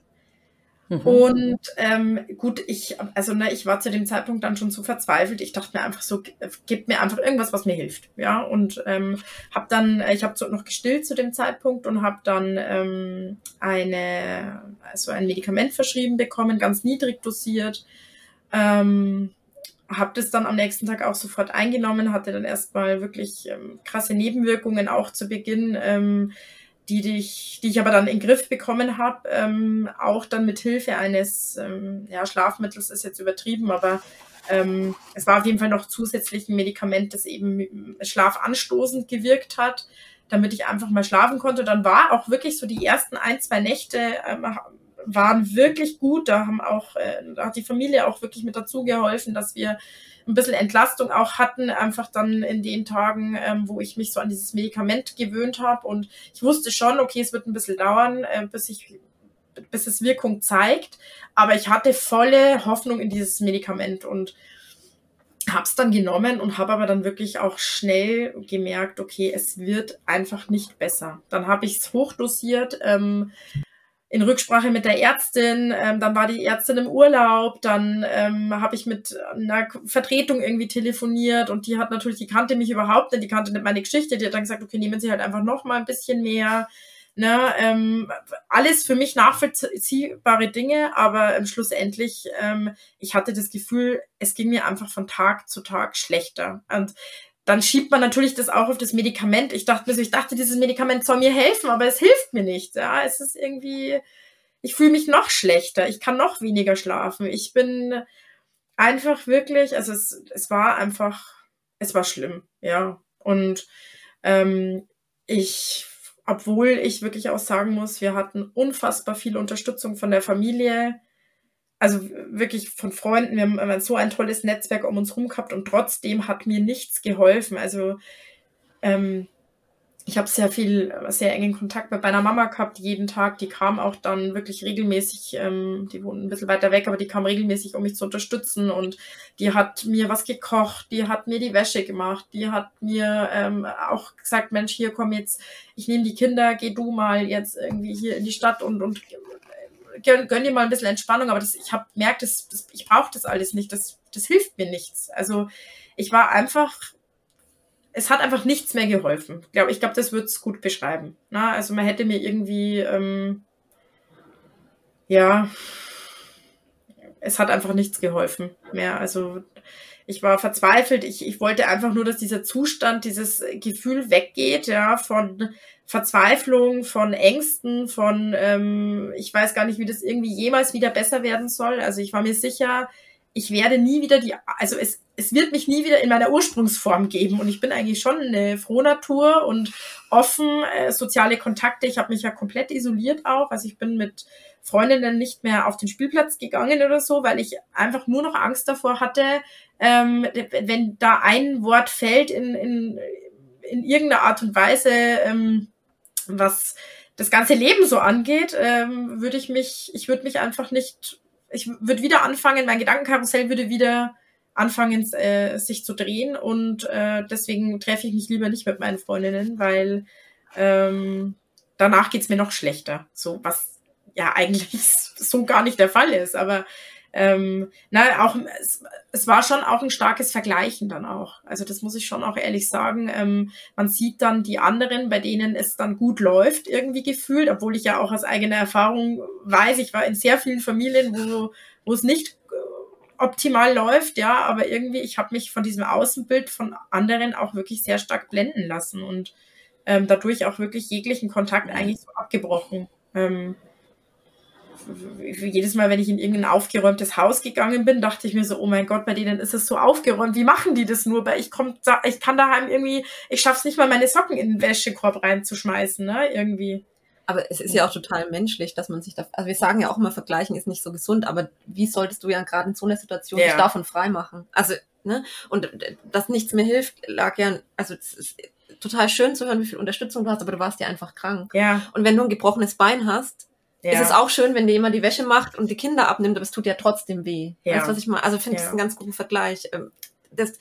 Mhm. Und ähm, gut, ich, also ne, ich war zu dem Zeitpunkt dann schon so verzweifelt. Ich dachte mir einfach so, gib mir einfach irgendwas, was mir hilft, ja. Und ähm, habe dann, ich habe noch gestillt zu dem Zeitpunkt und habe dann ähm, eine, also ein Medikament verschrieben bekommen, ganz niedrig dosiert. Ähm, habe das dann am nächsten Tag auch sofort eingenommen, hatte dann erstmal wirklich ähm, krasse Nebenwirkungen auch zu Beginn. Ähm, die, die, ich, die ich aber dann in den Griff bekommen habe, ähm, auch dann mit Hilfe eines ähm, ja, Schlafmittels ist jetzt übertrieben, aber ähm, es war auf jeden Fall noch zusätzlich ein Medikament, das eben schlafanstoßend gewirkt hat, damit ich einfach mal schlafen konnte. Dann war auch wirklich so die ersten ein, zwei Nächte ähm, waren wirklich gut. Da haben auch, äh, da hat die Familie auch wirklich mit dazu geholfen, dass wir ein bisschen Entlastung auch hatten, einfach dann in den Tagen, ähm, wo ich mich so an dieses Medikament gewöhnt habe. Und ich wusste schon, okay, es wird ein bisschen dauern, äh, bis ich bis es Wirkung zeigt. Aber ich hatte volle Hoffnung in dieses Medikament und habe es dann genommen und habe aber dann wirklich auch schnell gemerkt, okay, es wird einfach nicht besser. Dann habe ich es hochdosiert, ähm, in Rücksprache mit der Ärztin, ähm, dann war die Ärztin im Urlaub, dann ähm, habe ich mit einer Vertretung irgendwie telefoniert und die hat natürlich, die kannte mich überhaupt nicht, die kannte nicht meine Geschichte, die hat dann gesagt, okay, nehmen Sie halt einfach noch mal ein bisschen mehr. Ne, ähm, alles für mich nachvollziehbare Dinge, aber ähm, schlussendlich, ähm, ich hatte das Gefühl, es ging mir einfach von Tag zu Tag schlechter. Und dann schiebt man natürlich das auch auf das Medikament. Ich dachte ich dachte, dieses Medikament soll mir helfen, aber es hilft mir nicht. Ja, es ist irgendwie, ich fühle mich noch schlechter. Ich kann noch weniger schlafen. Ich bin einfach wirklich, also es, es war einfach, es war schlimm, ja. Und ähm, ich, obwohl ich wirklich auch sagen muss, wir hatten unfassbar viel Unterstützung von der Familie also wirklich von Freunden, wir haben so ein tolles Netzwerk um uns rum gehabt und trotzdem hat mir nichts geholfen. Also ähm, ich habe sehr viel, sehr engen Kontakt mit meiner Mama gehabt, jeden Tag. Die kam auch dann wirklich regelmäßig, ähm, die wohnt ein bisschen weiter weg, aber die kam regelmäßig, um mich zu unterstützen. Und die hat mir was gekocht, die hat mir die Wäsche gemacht, die hat mir ähm, auch gesagt, Mensch, hier komm jetzt, ich nehme die Kinder, geh du mal jetzt irgendwie hier in die Stadt und, und gönn, dir mal ein bisschen Entspannung, aber das, ich habe merkt, das, das, ich brauche das alles nicht, das, das hilft mir nichts. Also ich war einfach, es hat einfach nichts mehr geholfen. Ich glaube, ich glaub, das würde es gut beschreiben. Na, also man hätte mir irgendwie, ähm, ja, es hat einfach nichts geholfen mehr. Also ich war verzweifelt. Ich, ich wollte einfach nur, dass dieser Zustand, dieses Gefühl weggeht, ja, von Verzweiflung, von Ängsten, von ähm, ich weiß gar nicht, wie das irgendwie jemals wieder besser werden soll. Also ich war mir sicher, ich werde nie wieder die, also es, es wird mich nie wieder in meiner Ursprungsform geben. Und ich bin eigentlich schon eine Frohnatur und offen, äh, soziale Kontakte. Ich habe mich ja komplett isoliert auch. Also ich bin mit Freundinnen nicht mehr auf den Spielplatz gegangen oder so, weil ich einfach nur noch Angst davor hatte, ähm, wenn da ein Wort fällt in, in, in irgendeiner Art und Weise, ähm, was das ganze Leben so angeht, ähm, würde ich mich, ich würde mich einfach nicht, ich würde wieder anfangen, mein Gedankenkarussell würde wieder anfangen, äh, sich zu drehen und äh, deswegen treffe ich mich lieber nicht mit meinen Freundinnen, weil ähm, danach geht's mir noch schlechter. So, was ja eigentlich so gar nicht der Fall ist, aber ähm, na, auch, es, es war schon auch ein starkes Vergleichen dann auch. Also das muss ich schon auch ehrlich sagen. Ähm, man sieht dann die anderen, bei denen es dann gut läuft, irgendwie gefühlt, obwohl ich ja auch aus eigener Erfahrung weiß, ich war in sehr vielen Familien, wo, wo es nicht äh, optimal läuft, ja, aber irgendwie, ich habe mich von diesem Außenbild von anderen auch wirklich sehr stark blenden lassen und ähm, dadurch auch wirklich jeglichen Kontakt eigentlich so abgebrochen. Ähm, jedes Mal, wenn ich in irgendein aufgeräumtes Haus gegangen bin, dachte ich mir so, oh mein Gott, bei denen ist es so aufgeräumt. Wie machen die das nur? Weil ich komm, ich kann daheim irgendwie, ich schaff's nicht mal, meine Socken in den Wäschekorb reinzuschmeißen, ne? Irgendwie. Aber es ist ja auch total menschlich, dass man sich da, also wir sagen ja auch immer, vergleichen ist nicht so gesund, aber wie solltest du ja gerade in so einer Situation ja. dich davon frei machen? Also, ne? Und dass nichts mehr hilft, lag ja, also es ist total schön zu hören, wie viel Unterstützung du hast, aber du warst ja einfach krank. Ja. Und wenn du ein gebrochenes Bein hast, ja. Es ist auch schön, wenn dir jemand die Wäsche macht und die Kinder abnimmt, aber es tut ja trotzdem weh. Ja. Weißt du, was ich meine? Also finde ich ja. das einen ganz guten Vergleich. Ähm, das,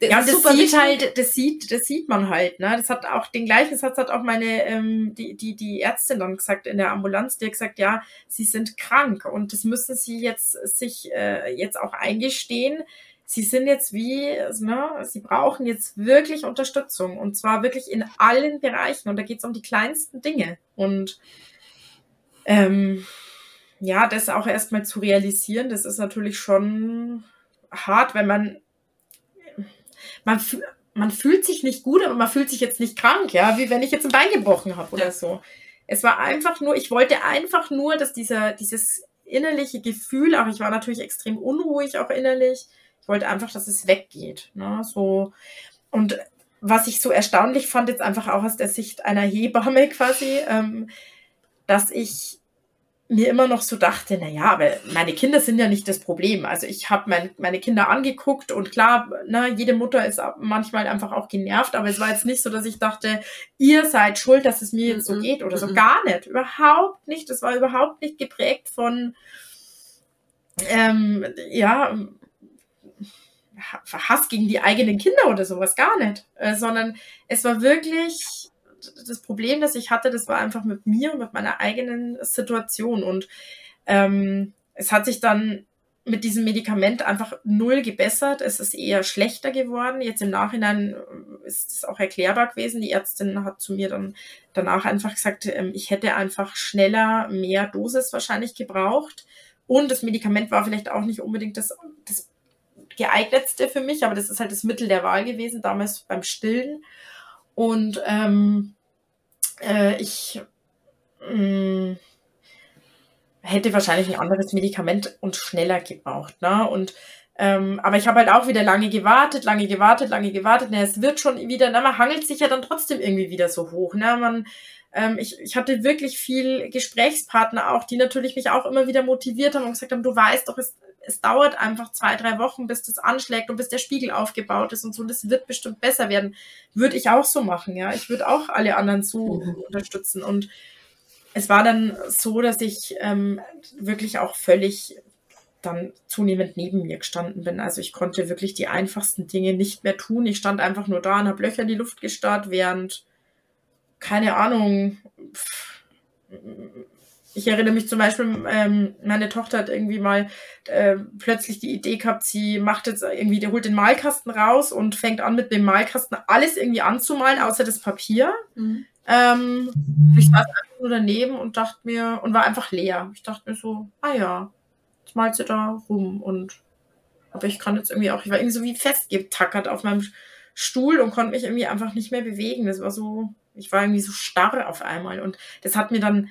das ja, das sieht wichtig. halt, das sieht, das sieht man halt, ne? Das hat auch den gleichen Satz hat auch meine ähm, die die die Ärztin dann gesagt in der Ambulanz, die hat gesagt, ja, sie sind krank und das müssen sie jetzt sich äh, jetzt auch eingestehen. Sie sind jetzt wie, ne, sie brauchen jetzt wirklich Unterstützung und zwar wirklich in allen Bereichen und da geht es um die kleinsten Dinge und ähm, ja, das auch erstmal zu realisieren, das ist natürlich schon hart, wenn man, man, man fühlt sich nicht gut, aber man fühlt sich jetzt nicht krank, ja, wie wenn ich jetzt ein Bein gebrochen habe oder so. Es war einfach nur, ich wollte einfach nur, dass dieser, dieses innerliche Gefühl, auch ich war natürlich extrem unruhig auch innerlich, ich wollte einfach, dass es weggeht, ne, so. Und was ich so erstaunlich fand, jetzt einfach auch aus der Sicht einer Hebamme quasi, ähm, dass ich mir immer noch so dachte, na ja, aber meine Kinder sind ja nicht das Problem. Also ich habe mein, meine Kinder angeguckt und klar, na, jede Mutter ist manchmal einfach auch genervt, aber es war jetzt nicht so, dass ich dachte, ihr seid schuld, dass es mir jetzt so geht oder so. Gar nicht. Überhaupt nicht. Das war überhaupt nicht geprägt von, ähm, ja, Hass gegen die eigenen Kinder oder sowas. Gar nicht. Äh, sondern es war wirklich das Problem, das ich hatte, das war einfach mit mir und mit meiner eigenen Situation. Und ähm, es hat sich dann mit diesem Medikament einfach null gebessert. Es ist eher schlechter geworden. Jetzt im Nachhinein äh, ist es auch erklärbar gewesen. Die Ärztin hat zu mir dann danach einfach gesagt, ähm, ich hätte einfach schneller mehr Dosis wahrscheinlich gebraucht. Und das Medikament war vielleicht auch nicht unbedingt das, das geeignetste für mich, aber das ist halt das Mittel der Wahl gewesen, damals beim Stillen. Und ähm, äh, ich mh, mm, hätte wahrscheinlich ein anderes Medikament und schneller gebraucht. Ne? Und ähm, aber ich habe halt auch wieder lange gewartet, lange gewartet, lange gewartet. Na, es wird schon wieder, na, man hangelt sich ja dann trotzdem irgendwie wieder so hoch. Ne? Man, ähm, ich, ich hatte wirklich viel Gesprächspartner auch, die natürlich mich auch immer wieder motiviert haben und gesagt haben, du weißt doch, es, es dauert einfach zwei, drei Wochen, bis das anschlägt und bis der Spiegel aufgebaut ist und so. Das wird bestimmt besser werden. Würde ich auch so machen, ja. Ich würde auch alle anderen so mhm. unterstützen. Und es war dann so, dass ich ähm, wirklich auch völlig dann zunehmend neben mir gestanden bin. Also ich konnte wirklich die einfachsten Dinge nicht mehr tun. Ich stand einfach nur da und habe Löcher in die Luft gestarrt, während, keine Ahnung, pff, ich erinnere mich zum Beispiel, ähm, meine Tochter hat irgendwie mal äh, plötzlich die Idee gehabt, sie macht jetzt irgendwie, der holt den Malkasten raus und fängt an mit dem Malkasten alles irgendwie anzumalen, außer das Papier. Mhm. Ähm, ich saß einfach nur daneben und dachte mir, und war einfach leer. Ich dachte mir so, ah ja, jetzt malt sie da rum und aber ich kann jetzt irgendwie auch, ich war irgendwie so wie festgetackert auf meinem Stuhl und konnte mich irgendwie einfach nicht mehr bewegen. Das war so, ich war irgendwie so starr auf einmal und das hat mir dann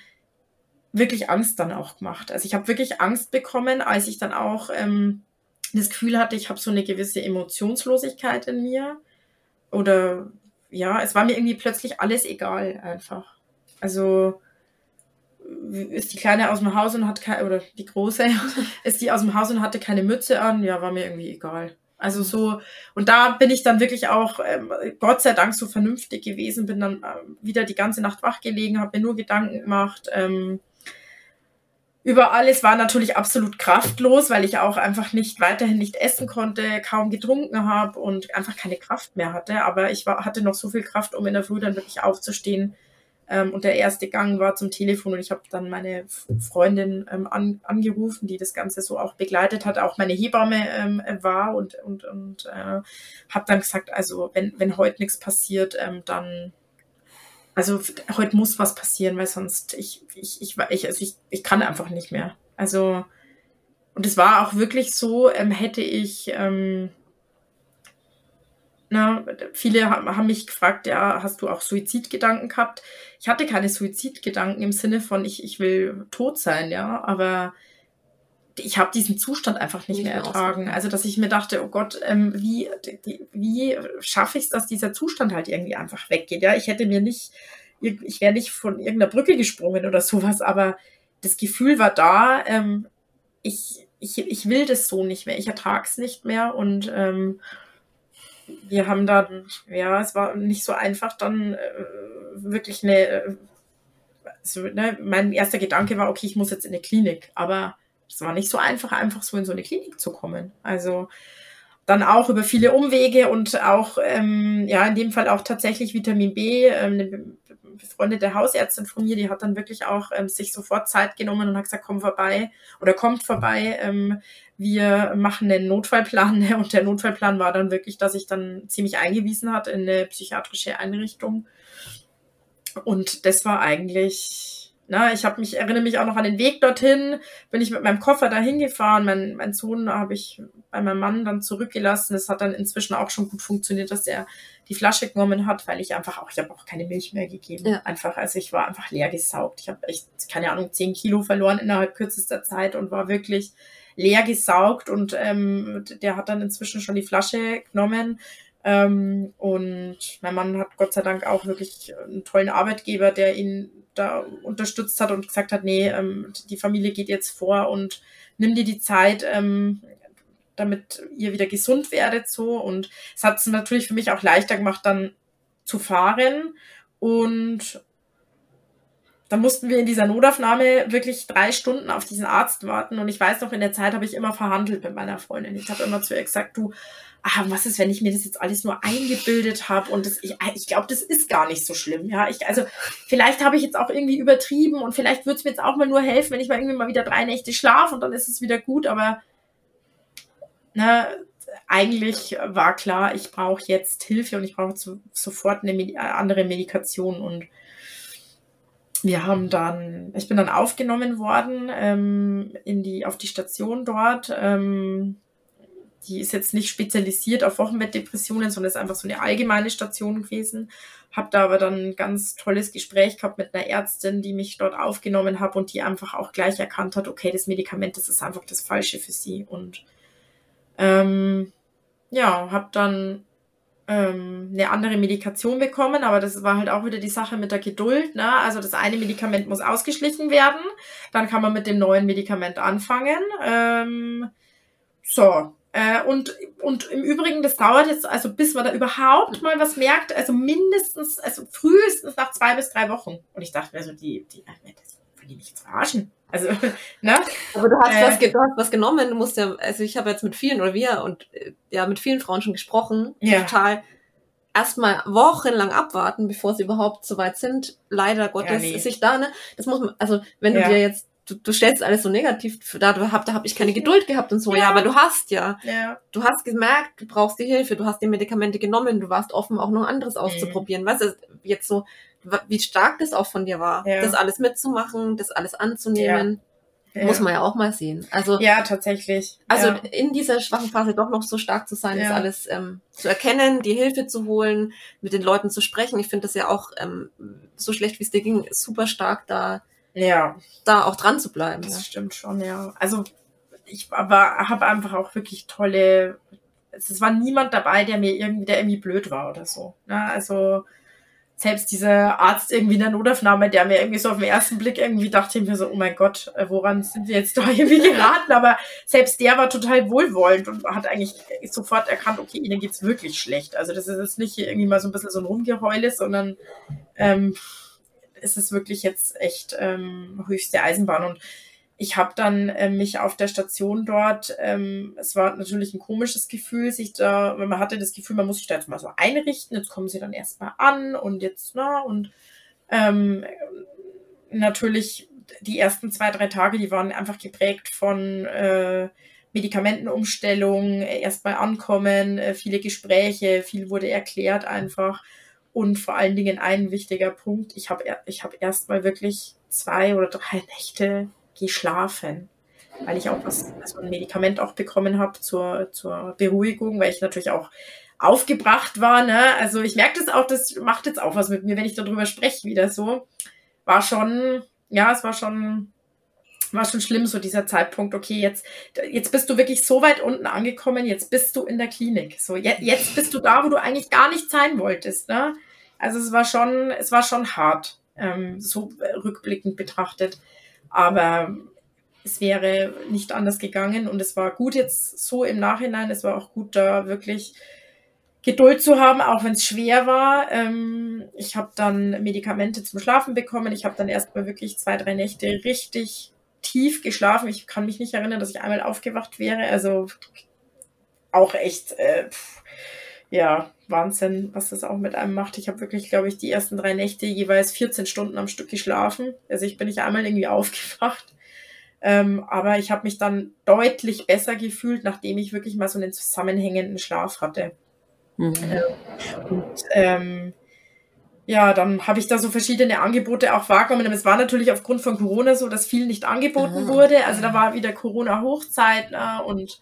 wirklich Angst dann auch gemacht. Also ich habe wirklich Angst bekommen, als ich dann auch ähm, das Gefühl hatte, ich habe so eine gewisse Emotionslosigkeit in mir. Oder ja, es war mir irgendwie plötzlich alles egal einfach. Also ist die Kleine aus dem Haus und hat keine, oder die Große, ist die aus dem Haus und hatte keine Mütze an, ja, war mir irgendwie egal. Also so, und da bin ich dann wirklich auch, ähm, Gott sei Dank, so vernünftig gewesen, bin dann ähm, wieder die ganze Nacht wach gelegen, habe mir nur Gedanken gemacht. Ähm, über alles war natürlich absolut kraftlos, weil ich auch einfach nicht weiterhin nicht essen konnte, kaum getrunken habe und einfach keine Kraft mehr hatte. Aber ich war, hatte noch so viel Kraft, um in der Früh dann wirklich aufzustehen ähm, und der erste Gang war zum Telefon und ich habe dann meine Freundin ähm, an, angerufen, die das Ganze so auch begleitet hat, auch meine Hebamme ähm, war und, und, und äh, habe dann gesagt, also wenn, wenn heute nichts passiert, ähm, dann also heute muss was passieren, weil sonst ich, ich, ich, ich, also ich, ich kann einfach nicht mehr. Also, und es war auch wirklich so, ähm, hätte ich, ähm, na, viele haben mich gefragt, ja, hast du auch Suizidgedanken gehabt? Ich hatte keine Suizidgedanken im Sinne von, ich, ich will tot sein, ja, aber ich habe diesen Zustand einfach nicht, nicht mehr ertragen. Also, dass ich mir dachte, oh Gott, ähm, wie, die, wie schaffe ich es, dass dieser Zustand halt irgendwie einfach weggeht? Ja, ich hätte mir nicht, ich wäre nicht von irgendeiner Brücke gesprungen oder sowas, aber das Gefühl war da, ähm, ich, ich, ich will das so nicht mehr, ich ertrage es nicht mehr und ähm, wir haben dann, ja, es war nicht so einfach, dann äh, wirklich eine, also, ne, mein erster Gedanke war, okay, ich muss jetzt in eine Klinik, aber es war nicht so einfach, einfach so in so eine Klinik zu kommen. Also dann auch über viele Umwege und auch, ähm, ja, in dem Fall auch tatsächlich Vitamin B. Ähm, eine befreundete Hausärztin von mir, die hat dann wirklich auch ähm, sich sofort Zeit genommen und hat gesagt, komm vorbei oder kommt vorbei. Ähm, wir machen einen Notfallplan und der Notfallplan war dann wirklich, dass ich dann ziemlich eingewiesen hat in eine psychiatrische Einrichtung. Und das war eigentlich na, ich habe mich, erinnere mich auch noch an den Weg dorthin, bin ich mit meinem Koffer dahin gefahren. Mein, mein Sohn habe ich bei meinem Mann dann zurückgelassen. Es hat dann inzwischen auch schon gut funktioniert, dass er die Flasche genommen hat, weil ich einfach auch, ich habe auch keine Milch mehr gegeben. Ja. Einfach, also ich war einfach leer gesaugt. Ich habe echt, keine Ahnung, zehn Kilo verloren innerhalb kürzester Zeit und war wirklich leer gesaugt und ähm, der hat dann inzwischen schon die Flasche genommen. Ähm, und mein Mann hat Gott sei Dank auch wirklich einen tollen Arbeitgeber, der ihn da unterstützt hat und gesagt hat, nee, ähm, die Familie geht jetzt vor und nimm dir die Zeit, ähm, damit ihr wieder gesund werdet so. Und es hat es natürlich für mich auch leichter gemacht, dann zu fahren. Und dann mussten wir in dieser Notaufnahme wirklich drei Stunden auf diesen Arzt warten. Und ich weiß noch, in der Zeit habe ich immer verhandelt mit meiner Freundin. Ich habe immer zu ihr gesagt, du, ah, was ist, wenn ich mir das jetzt alles nur eingebildet habe und das, ich, ich glaube, das ist gar nicht so schlimm. Ja, ich, also vielleicht habe ich jetzt auch irgendwie übertrieben und vielleicht würde es mir jetzt auch mal nur helfen, wenn ich mal irgendwie mal wieder drei Nächte schlafe und dann ist es wieder gut, aber na, eigentlich war klar, ich brauche jetzt Hilfe und ich brauche so, sofort eine Medi andere Medikation und wir haben dann, ich bin dann aufgenommen worden ähm, in die, auf die Station dort. Ähm, die ist jetzt nicht spezialisiert auf Wochenbettdepressionen, sondern ist einfach so eine allgemeine Station gewesen. Hab da aber dann ein ganz tolles Gespräch gehabt mit einer Ärztin, die mich dort aufgenommen hat und die einfach auch gleich erkannt hat, okay, das Medikament, das ist einfach das Falsche für sie. Und ähm, ja, habe dann ähm, eine andere Medikation bekommen, aber das war halt auch wieder die Sache mit der Geduld. Ne? Also das eine Medikament muss ausgeschlichen werden, dann kann man mit dem neuen Medikament anfangen. Ähm, so, äh, und, und im Übrigen, das dauert jetzt, also bis man da überhaupt mal was merkt, also mindestens, also frühestens nach zwei bis drei Wochen. Und ich dachte mir so, die, die, das will die mich verarschen. Also, ne? Aber du hast, äh, was, du hast was genommen, du musst ja, also ich habe jetzt mit vielen oder wir und äh, ja, mit vielen Frauen schon gesprochen, ja. total erstmal wochenlang abwarten, bevor sie überhaupt so weit sind. Leider Gottes ja, nee. ist sich da, ne? Das muss man, also wenn ja. du dir jetzt du, du stellst alles so negativ da, da habe da hab ich keine Geduld gehabt und so. Ja. ja, aber du hast ja. ja. Du hast gemerkt, du brauchst die Hilfe, du hast die Medikamente genommen, du warst offen, auch noch anderes auszuprobieren. Mhm. Weißt du, jetzt so, wie stark das auch von dir war, ja. das alles mitzumachen, das alles anzunehmen. Ja. Muss man ja auch mal sehen. Also ja, tatsächlich. Also ja. in dieser schwachen Phase doch noch so stark zu sein, ja. das alles ähm, zu erkennen, die Hilfe zu holen, mit den Leuten zu sprechen. Ich finde das ja auch ähm, so schlecht, wie es dir ging, super stark da ja. da auch dran zu bleiben. Das stimmt schon, ja. Also ich aber habe einfach auch wirklich tolle, es war niemand dabei, der mir irgendwie, der irgendwie blöd war oder so. Ne? Also selbst dieser Arzt irgendwie in der Notaufnahme, der mir irgendwie so auf den ersten Blick irgendwie dachte ich mir so, oh mein Gott, äh, woran sind wir jetzt da irgendwie geraten? Aber selbst der war total wohlwollend und hat eigentlich sofort erkannt, okay, ihnen geht's wirklich schlecht. Also das ist jetzt nicht irgendwie mal so ein bisschen so ein Rumgeheule, sondern ähm, es ist wirklich jetzt echt ähm, höchste Eisenbahn. Und ich habe dann äh, mich auf der Station dort, ähm, es war natürlich ein komisches Gefühl, sich da, man hatte das Gefühl, man muss sich da jetzt mal so einrichten, jetzt kommen sie dann erstmal an und jetzt, na, und ähm, natürlich die ersten zwei, drei Tage, die waren einfach geprägt von äh, Medikamentenumstellung, erstmal ankommen, äh, viele Gespräche, viel wurde erklärt einfach. Und vor allen Dingen ein wichtiger Punkt, ich habe ich hab erstmal wirklich zwei oder drei Nächte geschlafen, weil ich auch was, also ein Medikament auch bekommen habe zur, zur Beruhigung, weil ich natürlich auch aufgebracht war. Ne? Also ich merke das auch, das macht jetzt auch was mit mir, wenn ich darüber spreche, wieder so. War schon, ja, es war schon, war schon schlimm, so dieser Zeitpunkt, okay, jetzt, jetzt bist du wirklich so weit unten angekommen, jetzt bist du in der Klinik. So, jetzt, jetzt bist du da, wo du eigentlich gar nicht sein wolltest. Ne? Also es war schon, es war schon hart, ähm, so rückblickend betrachtet. Aber es wäre nicht anders gegangen und es war gut jetzt so im Nachhinein. Es war auch gut, da wirklich Geduld zu haben, auch wenn es schwer war. Ähm, ich habe dann Medikamente zum Schlafen bekommen. Ich habe dann erstmal wirklich zwei, drei Nächte richtig tief geschlafen. Ich kann mich nicht erinnern, dass ich einmal aufgewacht wäre. Also auch echt, äh, ja, Wahnsinn, was das auch mit einem macht. Ich habe wirklich, glaube ich, die ersten drei Nächte jeweils 14 Stunden am Stück geschlafen. Also ich bin nicht einmal irgendwie aufgewacht. Ähm, aber ich habe mich dann deutlich besser gefühlt, nachdem ich wirklich mal so einen zusammenhängenden Schlaf hatte. Mhm. Ähm, und ähm, ja, dann habe ich da so verschiedene Angebote auch wahrgenommen. Es war natürlich aufgrund von Corona so, dass viel nicht angeboten Aha. wurde. Also da war wieder Corona-Hochzeit ne, und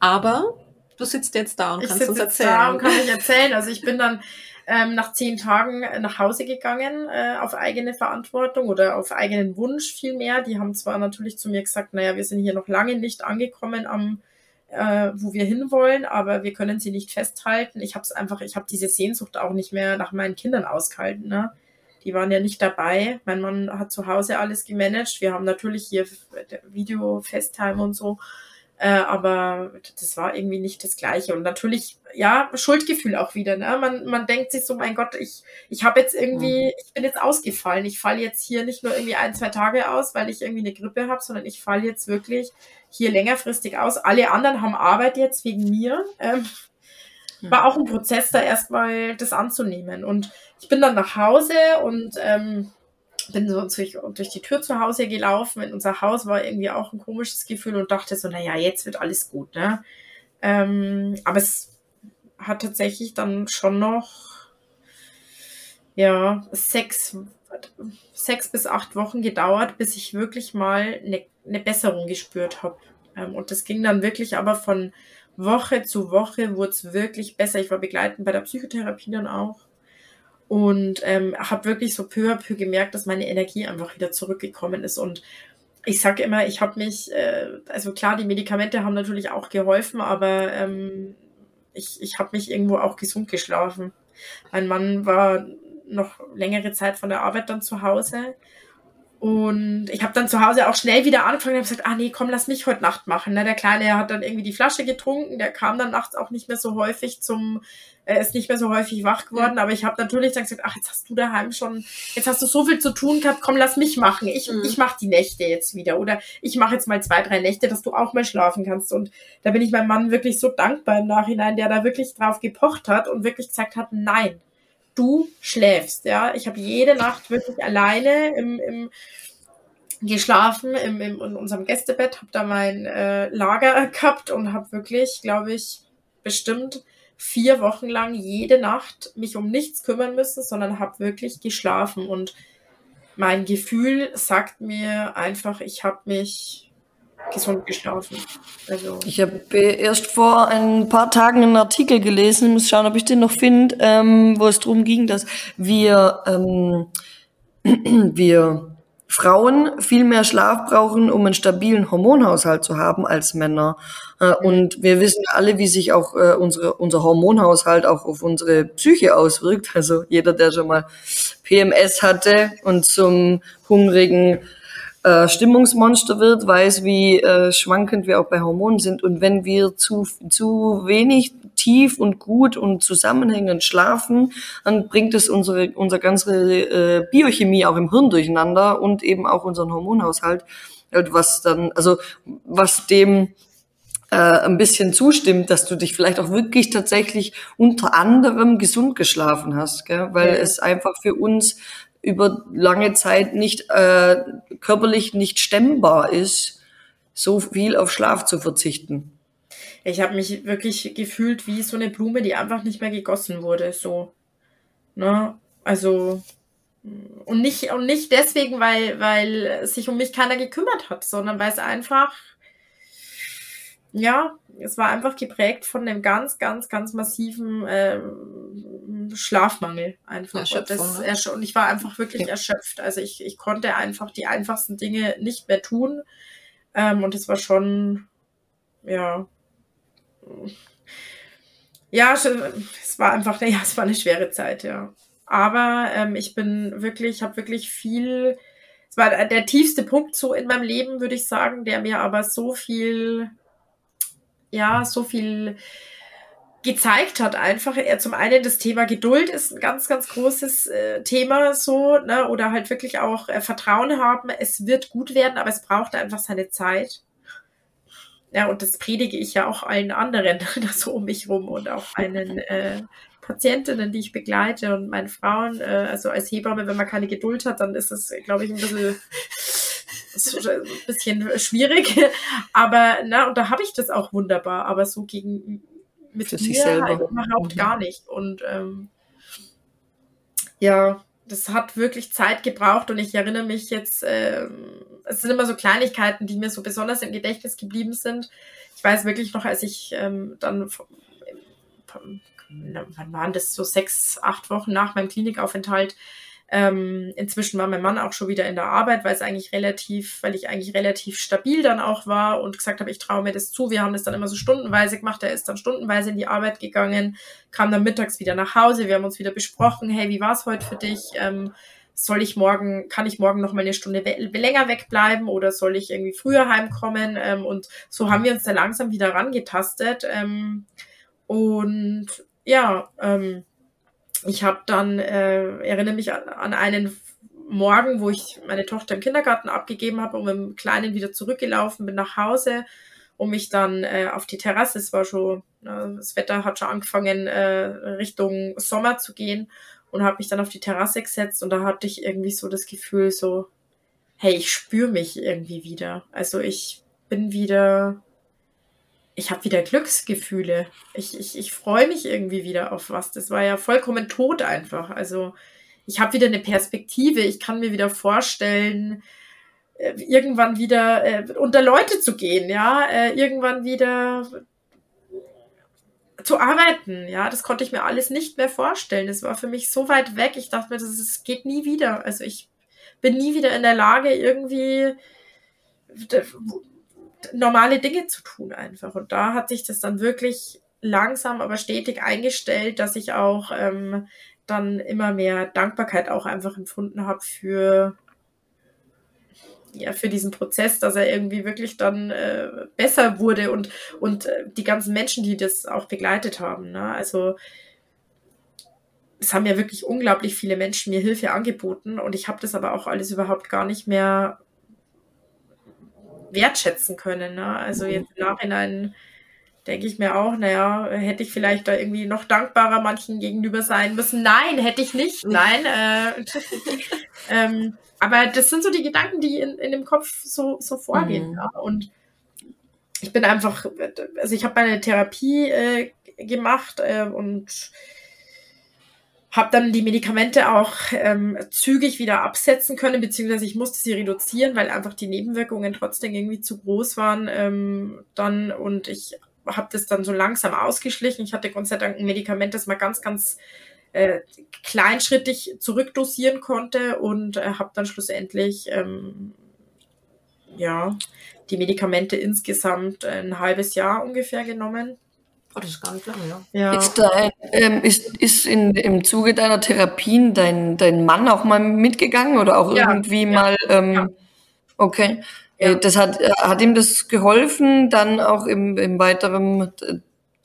aber du sitzt jetzt da und ich kannst uns erzählen. Da und kann ich erzählen. Also ich bin dann ähm, nach zehn Tagen nach Hause gegangen äh, auf eigene Verantwortung oder auf eigenen Wunsch vielmehr. Die haben zwar natürlich zu mir gesagt, naja, wir sind hier noch lange nicht angekommen am äh, wo wir hinwollen, aber wir können sie nicht festhalten. Ich habe es einfach, ich habe diese Sehnsucht auch nicht mehr nach meinen Kindern ausgehalten. Ne? Die waren ja nicht dabei. Mein Mann hat zu Hause alles gemanagt. Wir haben natürlich hier Video, FaceTime und so. Äh, aber das war irgendwie nicht das Gleiche. Und natürlich, ja, Schuldgefühl auch wieder. Ne? Man, man denkt sich so, mein Gott, ich, ich habe jetzt irgendwie, mhm. ich bin jetzt ausgefallen. Ich falle jetzt hier nicht nur irgendwie ein, zwei Tage aus, weil ich irgendwie eine Grippe habe, sondern ich falle jetzt wirklich hier längerfristig aus. Alle anderen haben Arbeit jetzt wegen mir. Ähm, mhm. War auch ein Prozess, da erstmal das anzunehmen. Und ich bin dann nach Hause und ähm, bin so durch, durch die Tür zu Hause gelaufen. In unser Haus war irgendwie auch ein komisches Gefühl und dachte so, naja, jetzt wird alles gut, ne? Ähm, aber es hat tatsächlich dann schon noch, ja, sechs, sechs bis acht Wochen gedauert, bis ich wirklich mal eine, eine Besserung gespürt habe. Ähm, und das ging dann wirklich aber von Woche zu Woche wurde es wirklich besser. Ich war begleitend bei der Psychotherapie dann auch und ähm, habe wirklich so peu à peu gemerkt, dass meine Energie einfach wieder zurückgekommen ist und ich sage immer, ich habe mich, äh, also klar, die Medikamente haben natürlich auch geholfen, aber ähm, ich, ich habe mich irgendwo auch gesund geschlafen. Mein Mann war noch längere Zeit von der Arbeit dann zu Hause und ich habe dann zu Hause auch schnell wieder angefangen und habe gesagt, ah nee, komm, lass mich heute Nacht machen. Ne? Der Kleine hat dann irgendwie die Flasche getrunken, der kam dann nachts auch nicht mehr so häufig zum, er ist nicht mehr so häufig wach geworden, ja. aber ich habe natürlich dann gesagt, ach, jetzt hast du daheim schon, jetzt hast du so viel zu tun gehabt, komm, lass mich machen. Ich, mhm. ich mache die Nächte jetzt wieder. Oder ich mache jetzt mal zwei, drei Nächte, dass du auch mal schlafen kannst. Und da bin ich meinem Mann wirklich so dankbar im Nachhinein, der da wirklich drauf gepocht hat und wirklich gesagt hat, nein, du schläfst. Ja, ich habe jede Nacht wirklich alleine im, im geschlafen im, im, in unserem Gästebett, habe da mein äh, Lager gehabt und habe wirklich, glaube ich, bestimmt vier Wochen lang jede Nacht mich um nichts kümmern müssen, sondern habe wirklich geschlafen und mein Gefühl sagt mir einfach, ich habe mich gesund geschlafen. Also. Ich habe erst vor ein paar Tagen einen Artikel gelesen, muss schauen, ob ich den noch finde, ähm, wo es darum ging, dass wir, ähm, wir Frauen viel mehr Schlaf brauchen, um einen stabilen Hormonhaushalt zu haben als Männer. Äh, und wir wissen alle, wie sich auch äh, unsere, unser Hormonhaushalt auch auf unsere Psyche auswirkt. Also jeder, der schon mal PMS hatte und zum hungrigen äh, Stimmungsmonster wird, weiß, wie äh, schwankend wir auch bei Hormonen sind. Und wenn wir zu, zu wenig tief und gut und zusammenhängend schlafen, dann bringt es unsere, unsere ganze äh, Biochemie auch im Hirn durcheinander und eben auch unseren Hormonhaushalt, was dann, also was dem äh, ein bisschen zustimmt, dass du dich vielleicht auch wirklich tatsächlich unter anderem gesund geschlafen hast, gell? weil ja. es einfach für uns über lange Zeit nicht äh, körperlich nicht stemmbar ist, so viel auf Schlaf zu verzichten. Ich habe mich wirklich gefühlt wie so eine Blume, die einfach nicht mehr gegossen wurde, so. Ne? Also und nicht und nicht deswegen, weil weil sich um mich keiner gekümmert hat, sondern weil es einfach ja, es war einfach geprägt von einem ganz, ganz, ganz massiven ähm, Schlafmangel einfach. Und, das, ne? und ich war einfach wirklich ja. erschöpft. Also ich, ich konnte einfach die einfachsten Dinge nicht mehr tun. Ähm, und es war schon, ja, ja, es war einfach, ja, es war eine schwere Zeit, ja. Aber ähm, ich bin wirklich, habe wirklich viel, es war der tiefste Punkt so in meinem Leben, würde ich sagen, der mir aber so viel ja, so viel gezeigt hat einfach. Er zum einen das Thema Geduld ist ein ganz, ganz großes äh, Thema so, ne? Oder halt wirklich auch äh, Vertrauen haben. Es wird gut werden, aber es braucht einfach seine Zeit. Ja, und das predige ich ja auch allen anderen so um mich rum und auch einen äh, Patientinnen, die ich begleite und meinen Frauen, äh, also als Hebamme, wenn man keine Geduld hat, dann ist das, glaube ich, ein bisschen ist ein bisschen schwierig. Aber, na, und da habe ich das auch wunderbar. Aber so gegen mit Für mir halt überhaupt mhm. gar nicht. Und ähm, ja, das hat wirklich Zeit gebraucht und ich erinnere mich jetzt, äh, es sind immer so Kleinigkeiten, die mir so besonders im Gedächtnis geblieben sind. Ich weiß wirklich noch, als ich ähm, dann, wann waren das, so sechs, acht Wochen nach meinem Klinikaufenthalt, ähm, inzwischen war mein Mann auch schon wieder in der Arbeit, weil es eigentlich relativ, weil ich eigentlich relativ stabil dann auch war und gesagt habe, ich traue mir das zu. Wir haben das dann immer so stundenweise gemacht. Er ist dann stundenweise in die Arbeit gegangen, kam dann mittags wieder nach Hause. Wir haben uns wieder besprochen, hey, wie war es heute für dich? Ähm, soll ich morgen, kann ich morgen noch mal eine Stunde länger wegbleiben oder soll ich irgendwie früher heimkommen? Ähm, und so haben wir uns dann langsam wieder rangetastet. Ähm, und ja, ähm, ich habe dann, äh, erinnere mich an, einen Morgen, wo ich meine Tochter im Kindergarten abgegeben habe und mit dem Kleinen wieder zurückgelaufen bin nach Hause, um mich dann äh, auf die Terrasse, es war schon, äh, das Wetter hat schon angefangen, äh, Richtung Sommer zu gehen und habe mich dann auf die Terrasse gesetzt und da hatte ich irgendwie so das Gefühl so, hey, ich spüre mich irgendwie wieder. Also ich bin wieder ich habe wieder Glücksgefühle. Ich, ich, ich freue mich irgendwie wieder auf was. Das war ja vollkommen tot einfach. Also ich habe wieder eine Perspektive. Ich kann mir wieder vorstellen, äh, irgendwann wieder äh, unter Leute zu gehen, ja, äh, irgendwann wieder zu arbeiten, ja, das konnte ich mir alles nicht mehr vorstellen. Das war für mich so weit weg. Ich dachte mir, das, das geht nie wieder. Also ich bin nie wieder in der Lage, irgendwie normale Dinge zu tun einfach. Und da hat sich das dann wirklich langsam, aber stetig eingestellt, dass ich auch ähm, dann immer mehr Dankbarkeit auch einfach empfunden habe für ja, für diesen Prozess, dass er irgendwie wirklich dann äh, besser wurde und, und äh, die ganzen Menschen, die das auch begleitet haben. Ne? Also es haben ja wirklich unglaublich viele Menschen mir Hilfe angeboten und ich habe das aber auch alles überhaupt gar nicht mehr wertschätzen können. Ne? Also mhm. jetzt im Nachhinein denke ich mir auch, naja, hätte ich vielleicht da irgendwie noch dankbarer manchen gegenüber sein müssen. Nein, hätte ich nicht. Nein. Äh, ähm, aber das sind so die Gedanken, die in, in dem Kopf so, so vorgehen. Mhm. Ja? Und ich bin einfach, also ich habe meine Therapie äh, gemacht äh, und habe dann die Medikamente auch ähm, zügig wieder absetzen können, beziehungsweise ich musste sie reduzieren, weil einfach die Nebenwirkungen trotzdem irgendwie zu groß waren. Ähm, dann und ich habe das dann so langsam ausgeschlichen. Ich hatte Gott sei Dank ein Medikament, das mal ganz, ganz äh, kleinschrittig zurückdosieren konnte und äh, habe dann schlussendlich ähm, ja die Medikamente insgesamt ein halbes Jahr ungefähr genommen. Oh, das ist gar nicht lange, ja. ja. Ist, da, ähm, ist, ist in, im Zuge deiner Therapien dein, dein Mann auch mal mitgegangen oder auch ja, irgendwie ja, mal? Ähm, ja. Okay. Äh, das hat, äh, hat ihm das geholfen, dann auch im, im weiteren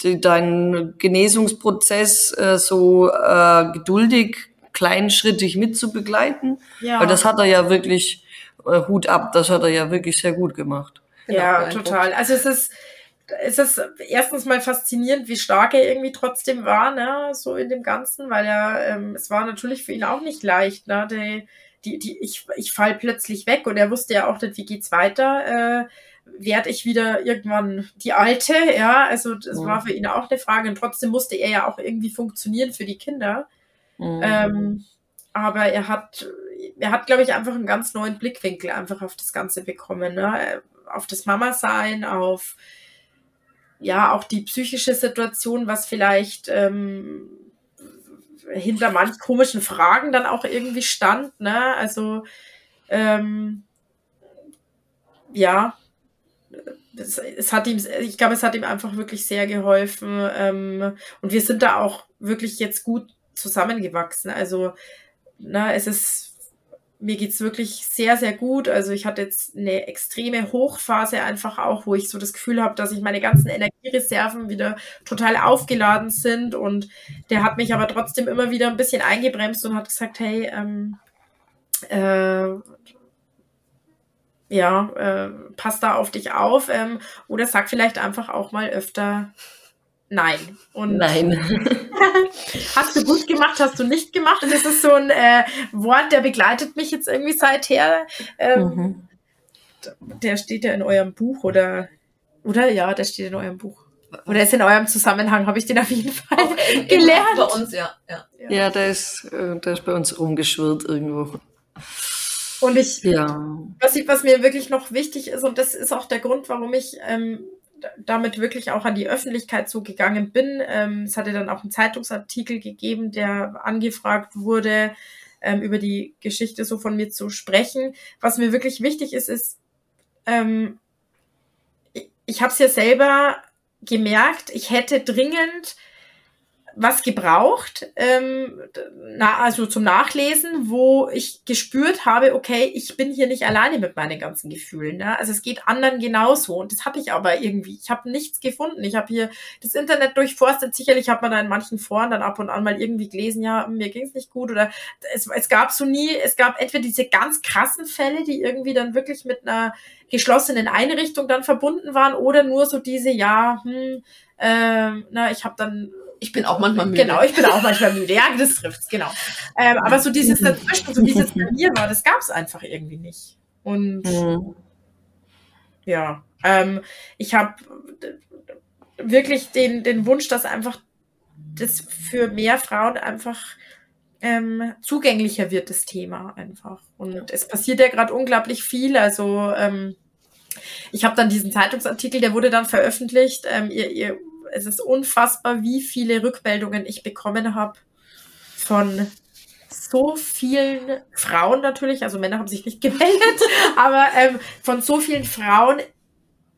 deinen Genesungsprozess äh, so äh, geduldig, kleinschrittig mitzubegleiten? Ja. Weil das hat er ja wirklich, äh, Hut ab, das hat er ja wirklich sehr gut gemacht. Ja, genau, total. Also es ist, es ist erstens mal faszinierend, wie stark er irgendwie trotzdem war, ne, so in dem Ganzen, weil er, ähm, es war natürlich für ihn auch nicht leicht, ne, die, die, die, ich, ich fall plötzlich weg und er wusste ja auch nicht, wie geht's weiter, äh, werde ich wieder irgendwann die Alte, ja, also das mhm. war für ihn auch eine Frage und trotzdem musste er ja auch irgendwie funktionieren für die Kinder. Mhm. Ähm, aber er hat, er hat, glaube ich, einfach einen ganz neuen Blickwinkel einfach auf das Ganze bekommen, ne? auf das Mama-Sein, auf ja auch die psychische Situation, was vielleicht ähm, hinter manch komischen Fragen dann auch irgendwie stand, ne? Also ähm, ja, es, es, hat ihm, ich glaube, es hat ihm einfach wirklich sehr geholfen. Ähm, und wir sind da auch wirklich jetzt gut zusammengewachsen. Also, na, es ist, mir geht's wirklich sehr, sehr gut. Also ich hatte jetzt eine extreme Hochphase einfach auch, wo ich so das Gefühl habe, dass ich meine ganzen Energiereserven wieder total aufgeladen sind. Und der hat mich aber trotzdem immer wieder ein bisschen eingebremst und hat gesagt, hey, ähm, äh, ja, äh, pass da auf dich auf ähm, oder sag vielleicht einfach auch mal öfter Nein. Und Nein. hast du gut gemacht, hast du nicht gemacht. Und das ist so ein äh, Wort, der begleitet mich jetzt irgendwie seither. Ähm, mhm. Der steht ja in eurem Buch oder oder ja, der steht in eurem Buch. Oder ist in eurem Zusammenhang, habe ich den auf jeden Fall in, gelernt. Bei uns, ja. Ja, ja der, ist, äh, der ist bei uns rumgeschwirrt irgendwo. Und ich, ja. was, ich, was mir wirklich noch wichtig ist, und das ist auch der Grund, warum ich ähm, damit wirklich auch an die Öffentlichkeit so gegangen bin. Ähm, es hatte dann auch einen Zeitungsartikel gegeben, der angefragt wurde, ähm, über die Geschichte so von mir zu sprechen. Was mir wirklich wichtig ist, ist, ähm, ich, ich habe es ja selber gemerkt, ich hätte dringend was gebraucht, ähm, na, also zum Nachlesen, wo ich gespürt habe, okay, ich bin hier nicht alleine mit meinen ganzen Gefühlen. Ne? Also es geht anderen genauso. Und das hatte ich aber irgendwie. Ich habe nichts gefunden. Ich habe hier das Internet durchforstet. Sicherlich hat man da in manchen Foren dann ab und an mal irgendwie gelesen, ja, mir ging es nicht gut. Oder es, es gab so nie, es gab entweder diese ganz krassen Fälle, die irgendwie dann wirklich mit einer geschlossenen Einrichtung dann verbunden waren, oder nur so diese, ja, hm, äh, na, ich habe dann ich bin auch manchmal müde. Genau, ich bin auch manchmal müde. Ja, das trifft's, genau. Ähm, aber so dieses dazwischen, so wie es bei mir war, das gab es einfach irgendwie nicht. Und mhm. ja, ähm, ich habe wirklich den, den Wunsch, dass einfach das für mehr Frauen einfach ähm, zugänglicher wird, das Thema einfach. Und es passiert ja gerade unglaublich viel. Also ähm, ich habe dann diesen Zeitungsartikel, der wurde dann veröffentlicht. Ähm, ihr, ihr es ist unfassbar, wie viele Rückmeldungen ich bekommen habe von so vielen Frauen natürlich, also Männer haben sich nicht gemeldet, aber ähm, von so vielen Frauen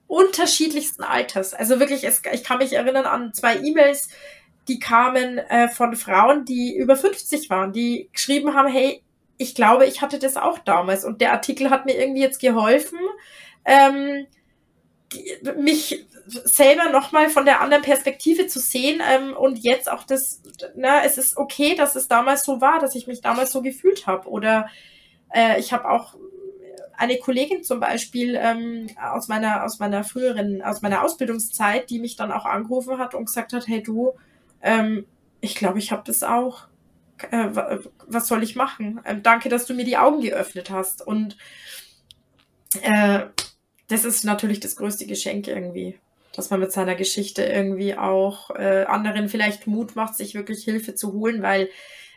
unterschiedlichsten Alters. Also wirklich, es, ich kann mich erinnern an zwei E-Mails, die kamen äh, von Frauen, die über 50 waren, die geschrieben haben, hey, ich glaube, ich hatte das auch damals und der Artikel hat mir irgendwie jetzt geholfen, ähm, die, mich selber nochmal von der anderen Perspektive zu sehen ähm, und jetzt auch das, na, es ist okay, dass es damals so war, dass ich mich damals so gefühlt habe. Oder äh, ich habe auch eine Kollegin zum Beispiel ähm, aus meiner aus meiner früheren aus meiner Ausbildungszeit, die mich dann auch angerufen hat und gesagt hat, hey du, ähm, ich glaube, ich habe das auch. Äh, was soll ich machen? Ähm, danke, dass du mir die Augen geöffnet hast. Und äh, das ist natürlich das größte Geschenk irgendwie dass man mit seiner Geschichte irgendwie auch äh, anderen vielleicht Mut macht, sich wirklich Hilfe zu holen, weil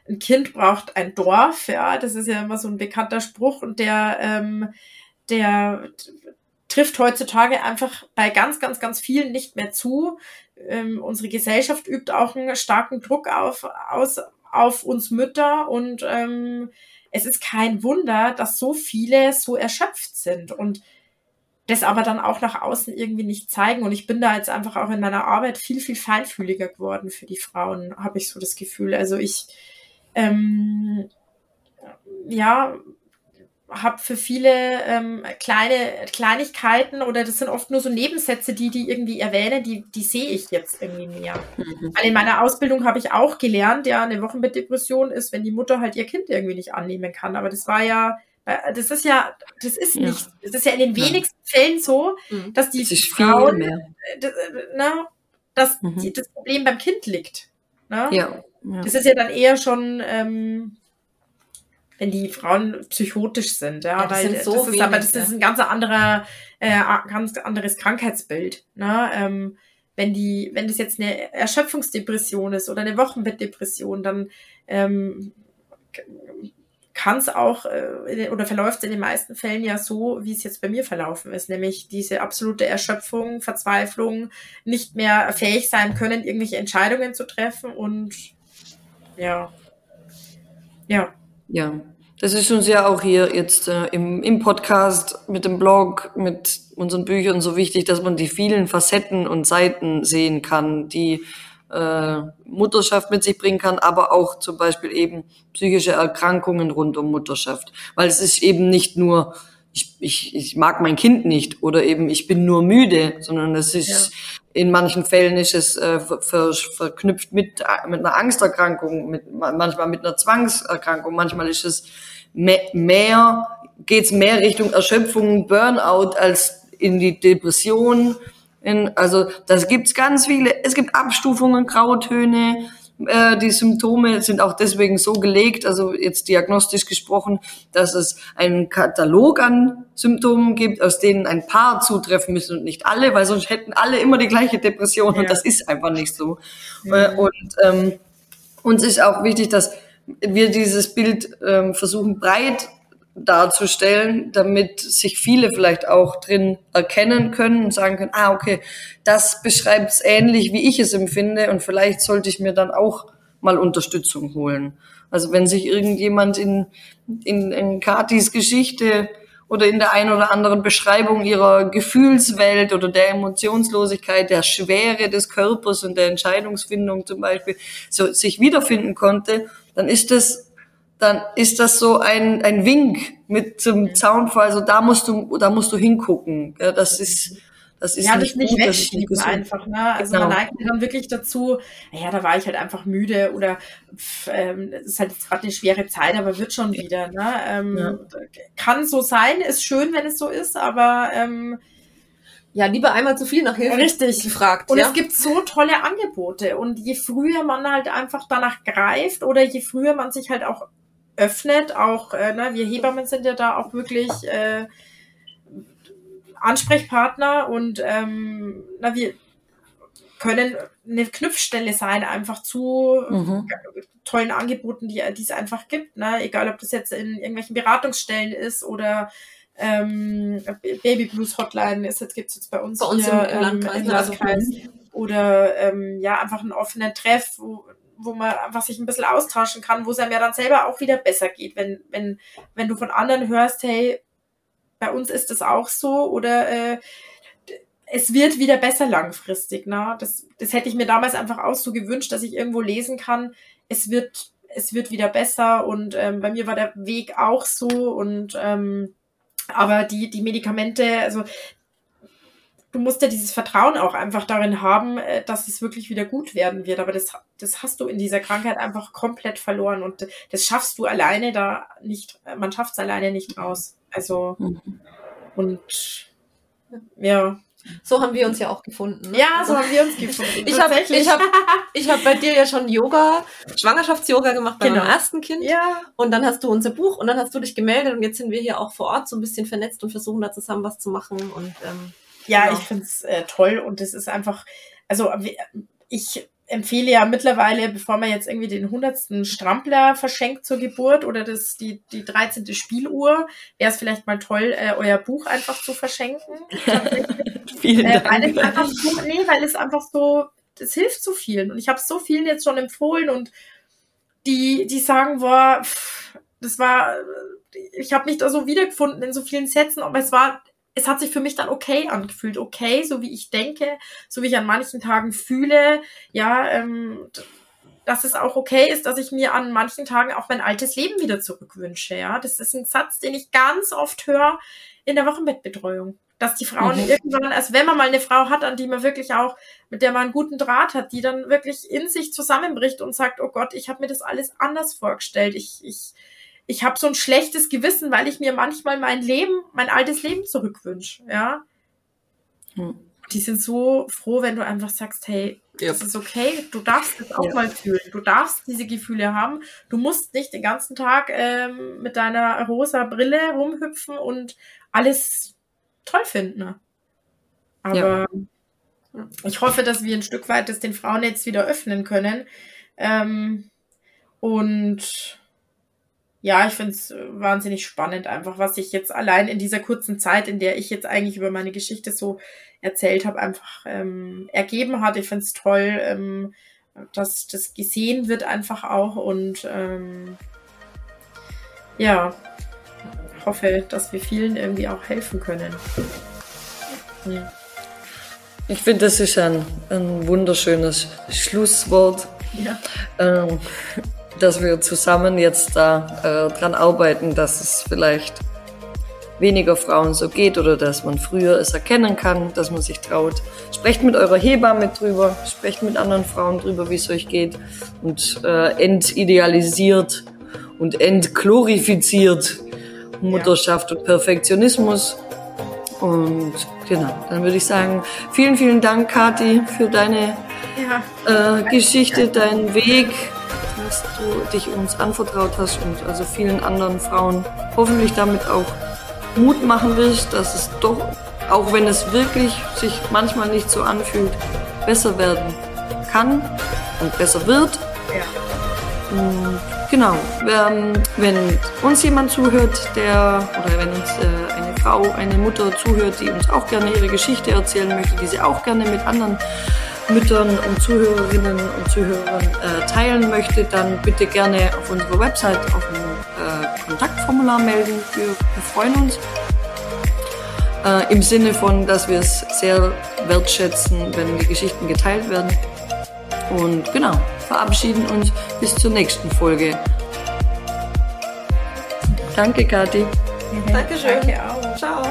ein Kind braucht ein Dorf, ja, das ist ja immer so ein bekannter Spruch und der, ähm, der trifft heutzutage einfach bei ganz, ganz, ganz vielen nicht mehr zu. Ähm, unsere Gesellschaft übt auch einen starken Druck auf, aus, auf uns Mütter und ähm, es ist kein Wunder, dass so viele so erschöpft sind und das aber dann auch nach außen irgendwie nicht zeigen. Und ich bin da jetzt einfach auch in meiner Arbeit viel, viel feinfühliger geworden für die Frauen, habe ich so das Gefühl. Also ich, ähm, ja, habe für viele ähm, kleine Kleinigkeiten oder das sind oft nur so Nebensätze, die die irgendwie erwähnen, die, die sehe ich jetzt irgendwie mehr. Mhm. Weil in meiner Ausbildung habe ich auch gelernt, ja, eine Wochenbettdepression ist, wenn die Mutter halt ihr Kind irgendwie nicht annehmen kann. Aber das war ja, das ist ja, das ist ja. nicht, das ist ja in den wenigsten ja. Fällen so, mhm. dass die das Frauen, äh, das, äh, ne, dass mhm. die, das Problem beim Kind liegt. Ne? Ja. ja. Das ist ja dann eher schon, ähm, wenn die Frauen psychotisch sind, ja, ja weil so das ist aber das ist ein ganz anderer, äh, ganz anderes Krankheitsbild, ne? Ähm, wenn die, wenn das jetzt eine Erschöpfungsdepression ist oder eine Wochenbettdepression, dann ähm, kann es auch äh, oder verläuft es in den meisten Fällen ja so, wie es jetzt bei mir verlaufen ist, nämlich diese absolute Erschöpfung, Verzweiflung, nicht mehr fähig sein können, irgendwelche Entscheidungen zu treffen und ja, ja. Ja, das ist uns ja auch hier jetzt äh, im, im Podcast, mit dem Blog, mit unseren Büchern so wichtig, dass man die vielen Facetten und Seiten sehen kann, die äh, Mutterschaft mit sich bringen kann, aber auch zum Beispiel eben psychische Erkrankungen rund um Mutterschaft. Weil es ist eben nicht nur, ich, ich, ich mag mein Kind nicht oder eben ich bin nur müde, sondern es ist ja in manchen Fällen ist es äh, ver, verknüpft mit, mit einer Angsterkrankung, mit, manchmal mit einer Zwangserkrankung, manchmal ist es mehr, mehr geht es mehr Richtung Erschöpfung, Burnout als in die Depression. In, also das gibt's ganz viele. Es gibt Abstufungen, Grautöne, äh, die Symptome sind auch deswegen so gelegt, also jetzt diagnostisch gesprochen, dass es einen Katalog an Symptomen gibt, aus denen ein paar zutreffen müssen und nicht alle, weil sonst hätten alle immer die gleiche Depression ja. und das ist einfach nicht so. Ja. Äh, und ähm, uns ist auch wichtig, dass wir dieses Bild ähm, versuchen breit darzustellen, damit sich viele vielleicht auch drin erkennen können und sagen können, ah, okay, das beschreibt es ähnlich, wie ich es empfinde und vielleicht sollte ich mir dann auch mal Unterstützung holen. Also wenn sich irgendjemand in, in, in Katis Geschichte oder in der einen oder anderen Beschreibung ihrer Gefühlswelt oder der Emotionslosigkeit, der Schwere des Körpers und der Entscheidungsfindung zum Beispiel so sich wiederfinden konnte, dann ist das dann ist das so ein, ein Wink mit zum Zaunfall. Also da musst du, da musst du hingucken. Ja, das ist, das ist ja, nicht, nicht gut, das ist einfach, ne? Also genau. man neigt dann wirklich dazu, ja, da war ich halt einfach müde oder ähm, es ist halt gerade eine schwere Zeit, aber wird schon wieder, ne? Ähm, ja. Kann so sein, ist schön, wenn es so ist, aber ähm, ja, lieber einmal zu viel nach Hilfe Richtig. gefragt. Und ja? es gibt so tolle Angebote. Und je früher man halt einfach danach greift oder je früher man sich halt auch öffnet. Auch äh, ne, wir Hebammen sind ja da auch wirklich äh, Ansprechpartner und ähm, na, wir können eine Knüpfstelle sein, einfach zu mhm. tollen Angeboten, die, die es einfach gibt. Ne? Egal, ob das jetzt in irgendwelchen Beratungsstellen ist oder ähm, Baby Blues Hotline ist jetzt gibt's jetzt bei uns, bei uns hier, im, im Landkreis, ähm, im Landkreis. Also, oder ähm, ja einfach einen offenen Treff, wo wo man einfach sich ein bisschen austauschen kann, wo es einem ja dann selber auch wieder besser geht, wenn, wenn, wenn du von anderen hörst, hey, bei uns ist das auch so oder äh, es wird wieder besser langfristig. Ne? Das, das hätte ich mir damals einfach auch so gewünscht, dass ich irgendwo lesen kann, es wird, es wird wieder besser und ähm, bei mir war der Weg auch so und ähm, aber die, die Medikamente, also du musst ja dieses Vertrauen auch einfach darin haben, äh, dass es wirklich wieder gut werden wird. Aber das, das hast du in dieser Krankheit einfach komplett verloren und das schaffst du alleine da nicht, man schafft es alleine nicht raus. Also, mhm. und ja. So haben wir uns ja auch gefunden. Ne? Ja, so haben wir uns gefunden. ich habe ich hab, ich hab bei dir ja schon Yoga, Schwangerschafts-Yoga gemacht bei genau. meinem ersten Kind. Ja. Und dann hast du unser Buch und dann hast du dich gemeldet und jetzt sind wir hier auch vor Ort so ein bisschen vernetzt und versuchen da zusammen was zu machen. Und ähm, ja, genau. ich finde es äh, toll und es ist einfach, also ich empfehle ja mittlerweile, bevor man jetzt irgendwie den hundertsten Strampler verschenkt zur Geburt oder das, die, die 13. Spieluhr, wäre es vielleicht mal toll, äh, euer Buch einfach zu verschenken. Vielen äh, Dank. Weil es einfach so, nee, weil es einfach so, es hilft so vielen. Und ich habe so vielen jetzt schon empfohlen und die, die sagen, boah, das war, ich habe mich da so wiedergefunden in so vielen Sätzen, aber es war, es hat sich für mich dann okay angefühlt, okay, so wie ich denke, so wie ich an manchen Tagen fühle, ja, ähm, dass es auch okay ist, dass ich mir an manchen Tagen auch mein altes Leben wieder zurückwünsche, ja. Das ist ein Satz, den ich ganz oft höre in der Wochenbettbetreuung dass die Frauen mhm. irgendwann, also wenn man mal eine Frau hat, an die man wirklich auch, mit der man einen guten Draht hat, die dann wirklich in sich zusammenbricht und sagt, oh Gott, ich habe mir das alles anders vorgestellt. Ich, ich, ich habe so ein schlechtes Gewissen, weil ich mir manchmal mein Leben, mein altes Leben zurückwünsche, ja. Mhm. Die sind so froh, wenn du einfach sagst, hey, ja. das ist okay, du darfst das auch ja. mal fühlen, du darfst diese Gefühle haben, du musst nicht den ganzen Tag ähm, mit deiner rosa Brille rumhüpfen und alles toll finden. Ne? Aber ja. ich hoffe, dass wir ein Stück weit das den Frauen jetzt wieder öffnen können. Ähm, und ja, ich finde es wahnsinnig spannend, einfach, was ich jetzt allein in dieser kurzen Zeit, in der ich jetzt eigentlich über meine Geschichte so erzählt habe, einfach ähm, ergeben hat. Ich finde es toll, ähm, dass das gesehen wird einfach auch und ähm, ja, hoffe, dass wir vielen irgendwie auch helfen können. Ja. Ich finde, das ist ein, ein wunderschönes Schlusswort, ja. ähm, dass wir zusammen jetzt da äh, dran arbeiten, dass es vielleicht weniger Frauen so geht oder dass man früher es erkennen kann, dass man sich traut. Sprecht mit eurer Hebamme drüber, sprecht mit anderen Frauen drüber, wie es euch geht und äh, entidealisiert und entglorifiziert Mutterschaft und Perfektionismus. Und genau, dann würde ich sagen, vielen, vielen Dank, Kathi, für deine ja. äh, Geschichte, deinen Weg, dass du dich uns anvertraut hast und also vielen anderen Frauen hoffentlich damit auch Mut machen willst, dass es doch, auch wenn es wirklich sich manchmal nicht so anfühlt, besser werden kann und besser wird. Ja. Und Genau. Ähm, wenn uns jemand zuhört, der oder wenn uns äh, eine Frau, eine Mutter zuhört, die uns auch gerne ihre Geschichte erzählen möchte, die sie auch gerne mit anderen Müttern und Zuhörerinnen und Zuhörern äh, teilen möchte, dann bitte gerne auf unserer Website auf ein äh, Kontaktformular melden. Wir, wir freuen uns. Äh, Im Sinne von, dass wir es sehr wertschätzen, wenn die Geschichten geteilt werden. Und genau, verabschieden uns bis zur nächsten Folge. Danke, Kathi. Dankeschön. Danke auch. Ciao.